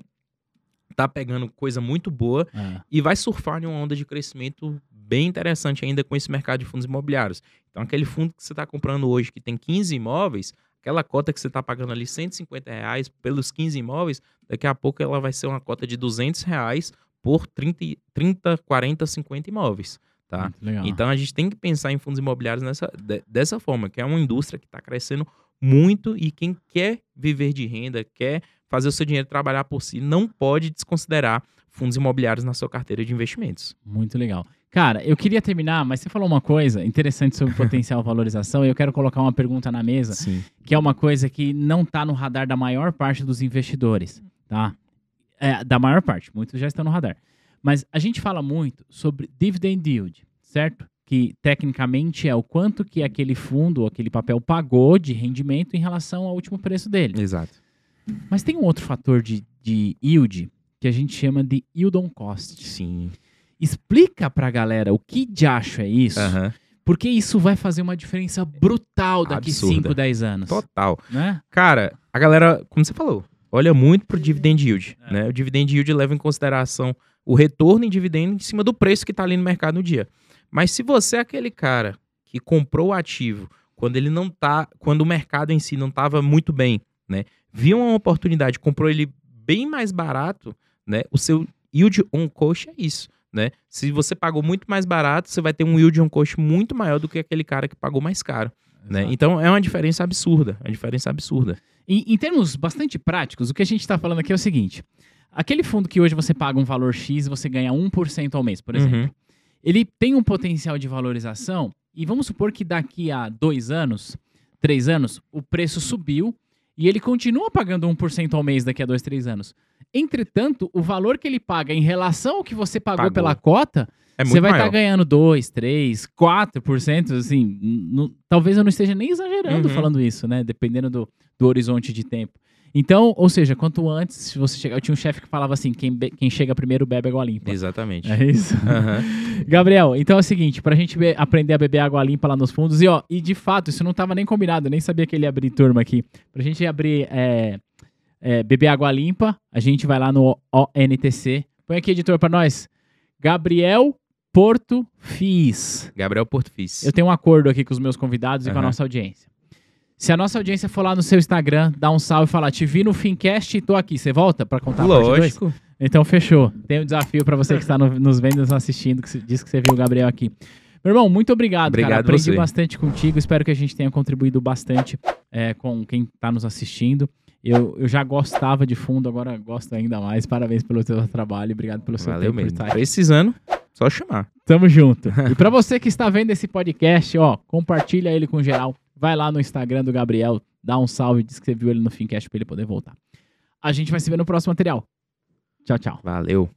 [SPEAKER 2] está pegando coisa muito boa
[SPEAKER 1] Ah,
[SPEAKER 2] e vai surfar em uma onda de crescimento bem interessante ainda com esse mercado de fundos imobiliários. Então aquele fundo que você está comprando hoje que tem 15 imóveis, aquela cota que você está pagando ali 150 reais pelos 15 imóveis, daqui a pouco ela vai ser uma cota de 200 reais por 30, e- 30 40, 50 imóveis. Tá? Então a gente tem que pensar em fundos imobiliários nessa, de- dessa forma, que é uma indústria que está crescendo muito e quem quer viver de renda, quer fazer o seu dinheiro trabalhar por si, não pode desconsiderar fundos imobiliários na sua carteira de investimentos.
[SPEAKER 1] Muito legal. Cara, eu queria terminar, mas você falou uma coisa interessante sobre potencial [LAUGHS] valorização e eu quero colocar uma pergunta na mesa,
[SPEAKER 2] Sim.
[SPEAKER 1] que é uma coisa que não está no radar da maior parte dos investidores, tá? É, da maior parte, muitos já estão no radar. Mas a gente fala muito sobre dividend yield, certo? Que tecnicamente é o quanto que aquele fundo ou aquele papel pagou de rendimento em relação ao último preço dele.
[SPEAKER 2] Exato.
[SPEAKER 1] Mas tem um outro fator de, de yield que a gente chama de yield on cost.
[SPEAKER 2] Sim.
[SPEAKER 1] Explica pra galera o que de acho é isso,
[SPEAKER 2] Aham.
[SPEAKER 1] porque isso vai fazer uma diferença brutal daqui
[SPEAKER 2] Absurda.
[SPEAKER 1] 5, 10 anos.
[SPEAKER 2] Total.
[SPEAKER 1] Né?
[SPEAKER 2] Cara, a galera, como você falou, olha muito pro dividend yield.
[SPEAKER 1] É.
[SPEAKER 2] Né? O dividend yield leva em consideração o retorno em dividendo em cima do preço que está ali no mercado no dia. Mas se você é aquele cara que comprou o ativo quando ele não tá, quando o mercado em si não estava muito bem, né? Viu uma oportunidade, comprou ele bem mais barato, né? O seu yield on cost é isso, né? Se você pagou muito mais barato, você vai ter um yield on cost muito maior do que aquele cara que pagou mais caro, né? Então é uma diferença absurda, é uma diferença absurda.
[SPEAKER 1] Em, em termos bastante práticos, o que a gente está falando aqui é o seguinte: aquele fundo que hoje você paga um valor X e você ganha 1% ao mês, por exemplo,
[SPEAKER 2] Uhum.
[SPEAKER 1] ele tem um potencial de valorização, e vamos supor que daqui a dois anos, três anos, o preço subiu e ele continua pagando 1% ao mês daqui a dois, três anos. Entretanto, o valor que ele paga em relação ao que você pagou,
[SPEAKER 2] Pagou.
[SPEAKER 1] pela cota,
[SPEAKER 2] É
[SPEAKER 1] você vai estar
[SPEAKER 2] maior.
[SPEAKER 1] ganhando 2, 3, 4%, assim, talvez eu não esteja nem exagerando
[SPEAKER 2] Uhum.
[SPEAKER 1] falando isso, né? Dependendo do, do horizonte de tempo. Então, ou seja, quanto antes se você chegar. Eu tinha um chefe que falava assim: quem, be- quem chega primeiro bebe água limpa.
[SPEAKER 2] Exatamente.
[SPEAKER 1] É isso?
[SPEAKER 2] Aham. [LAUGHS]
[SPEAKER 1] Gabriel, então é o seguinte, pra gente be- aprender a beber água limpa lá nos fundos, e ó, e de fato, isso não tava nem combinado, eu nem sabia que ele ia abrir turma aqui. Pra gente abrir, é, é, beber água limpa, a gente vai lá no ONTC, Põe aqui, editor, pra nós. Gabriel Porto Fiz.
[SPEAKER 2] Gabriel Porto Fiz.
[SPEAKER 1] Eu tenho um acordo aqui com os meus convidados e com a nossa audiência. Se a nossa audiência for lá no seu Instagram, dá um salve e falar, te vi no Fincast e tô aqui. Você volta pra contar dois?
[SPEAKER 2] Lógico.
[SPEAKER 1] Então, fechou. Tem um desafio pra você que está no- nos vendo, nos assistindo, que diz que você viu o Gabriel aqui. Meu irmão, muito obrigado, cara.
[SPEAKER 2] Obrigado
[SPEAKER 1] Aprendi
[SPEAKER 2] você.
[SPEAKER 1] bastante contigo. Espero que a gente tenha contribuído bastante é, com quem está nos assistindo. Eu, eu já gostava de fundo, agora gosto ainda mais. Parabéns pelo seu trabalho obrigado pelo seu
[SPEAKER 2] Valeu
[SPEAKER 1] tempo por
[SPEAKER 2] mesmo.
[SPEAKER 1] estar.
[SPEAKER 2] Precisando, só chamar.
[SPEAKER 1] Tamo junto. E pra [LAUGHS] você que está vendo esse podcast, ó, compartilha ele com geral. Vai lá no Instagram do Gabriel, dá um salve, diz que você viu ele no Fincast pra ele poder voltar. A gente vai se ver no próximo material. Tchau, tchau.
[SPEAKER 2] Valeu.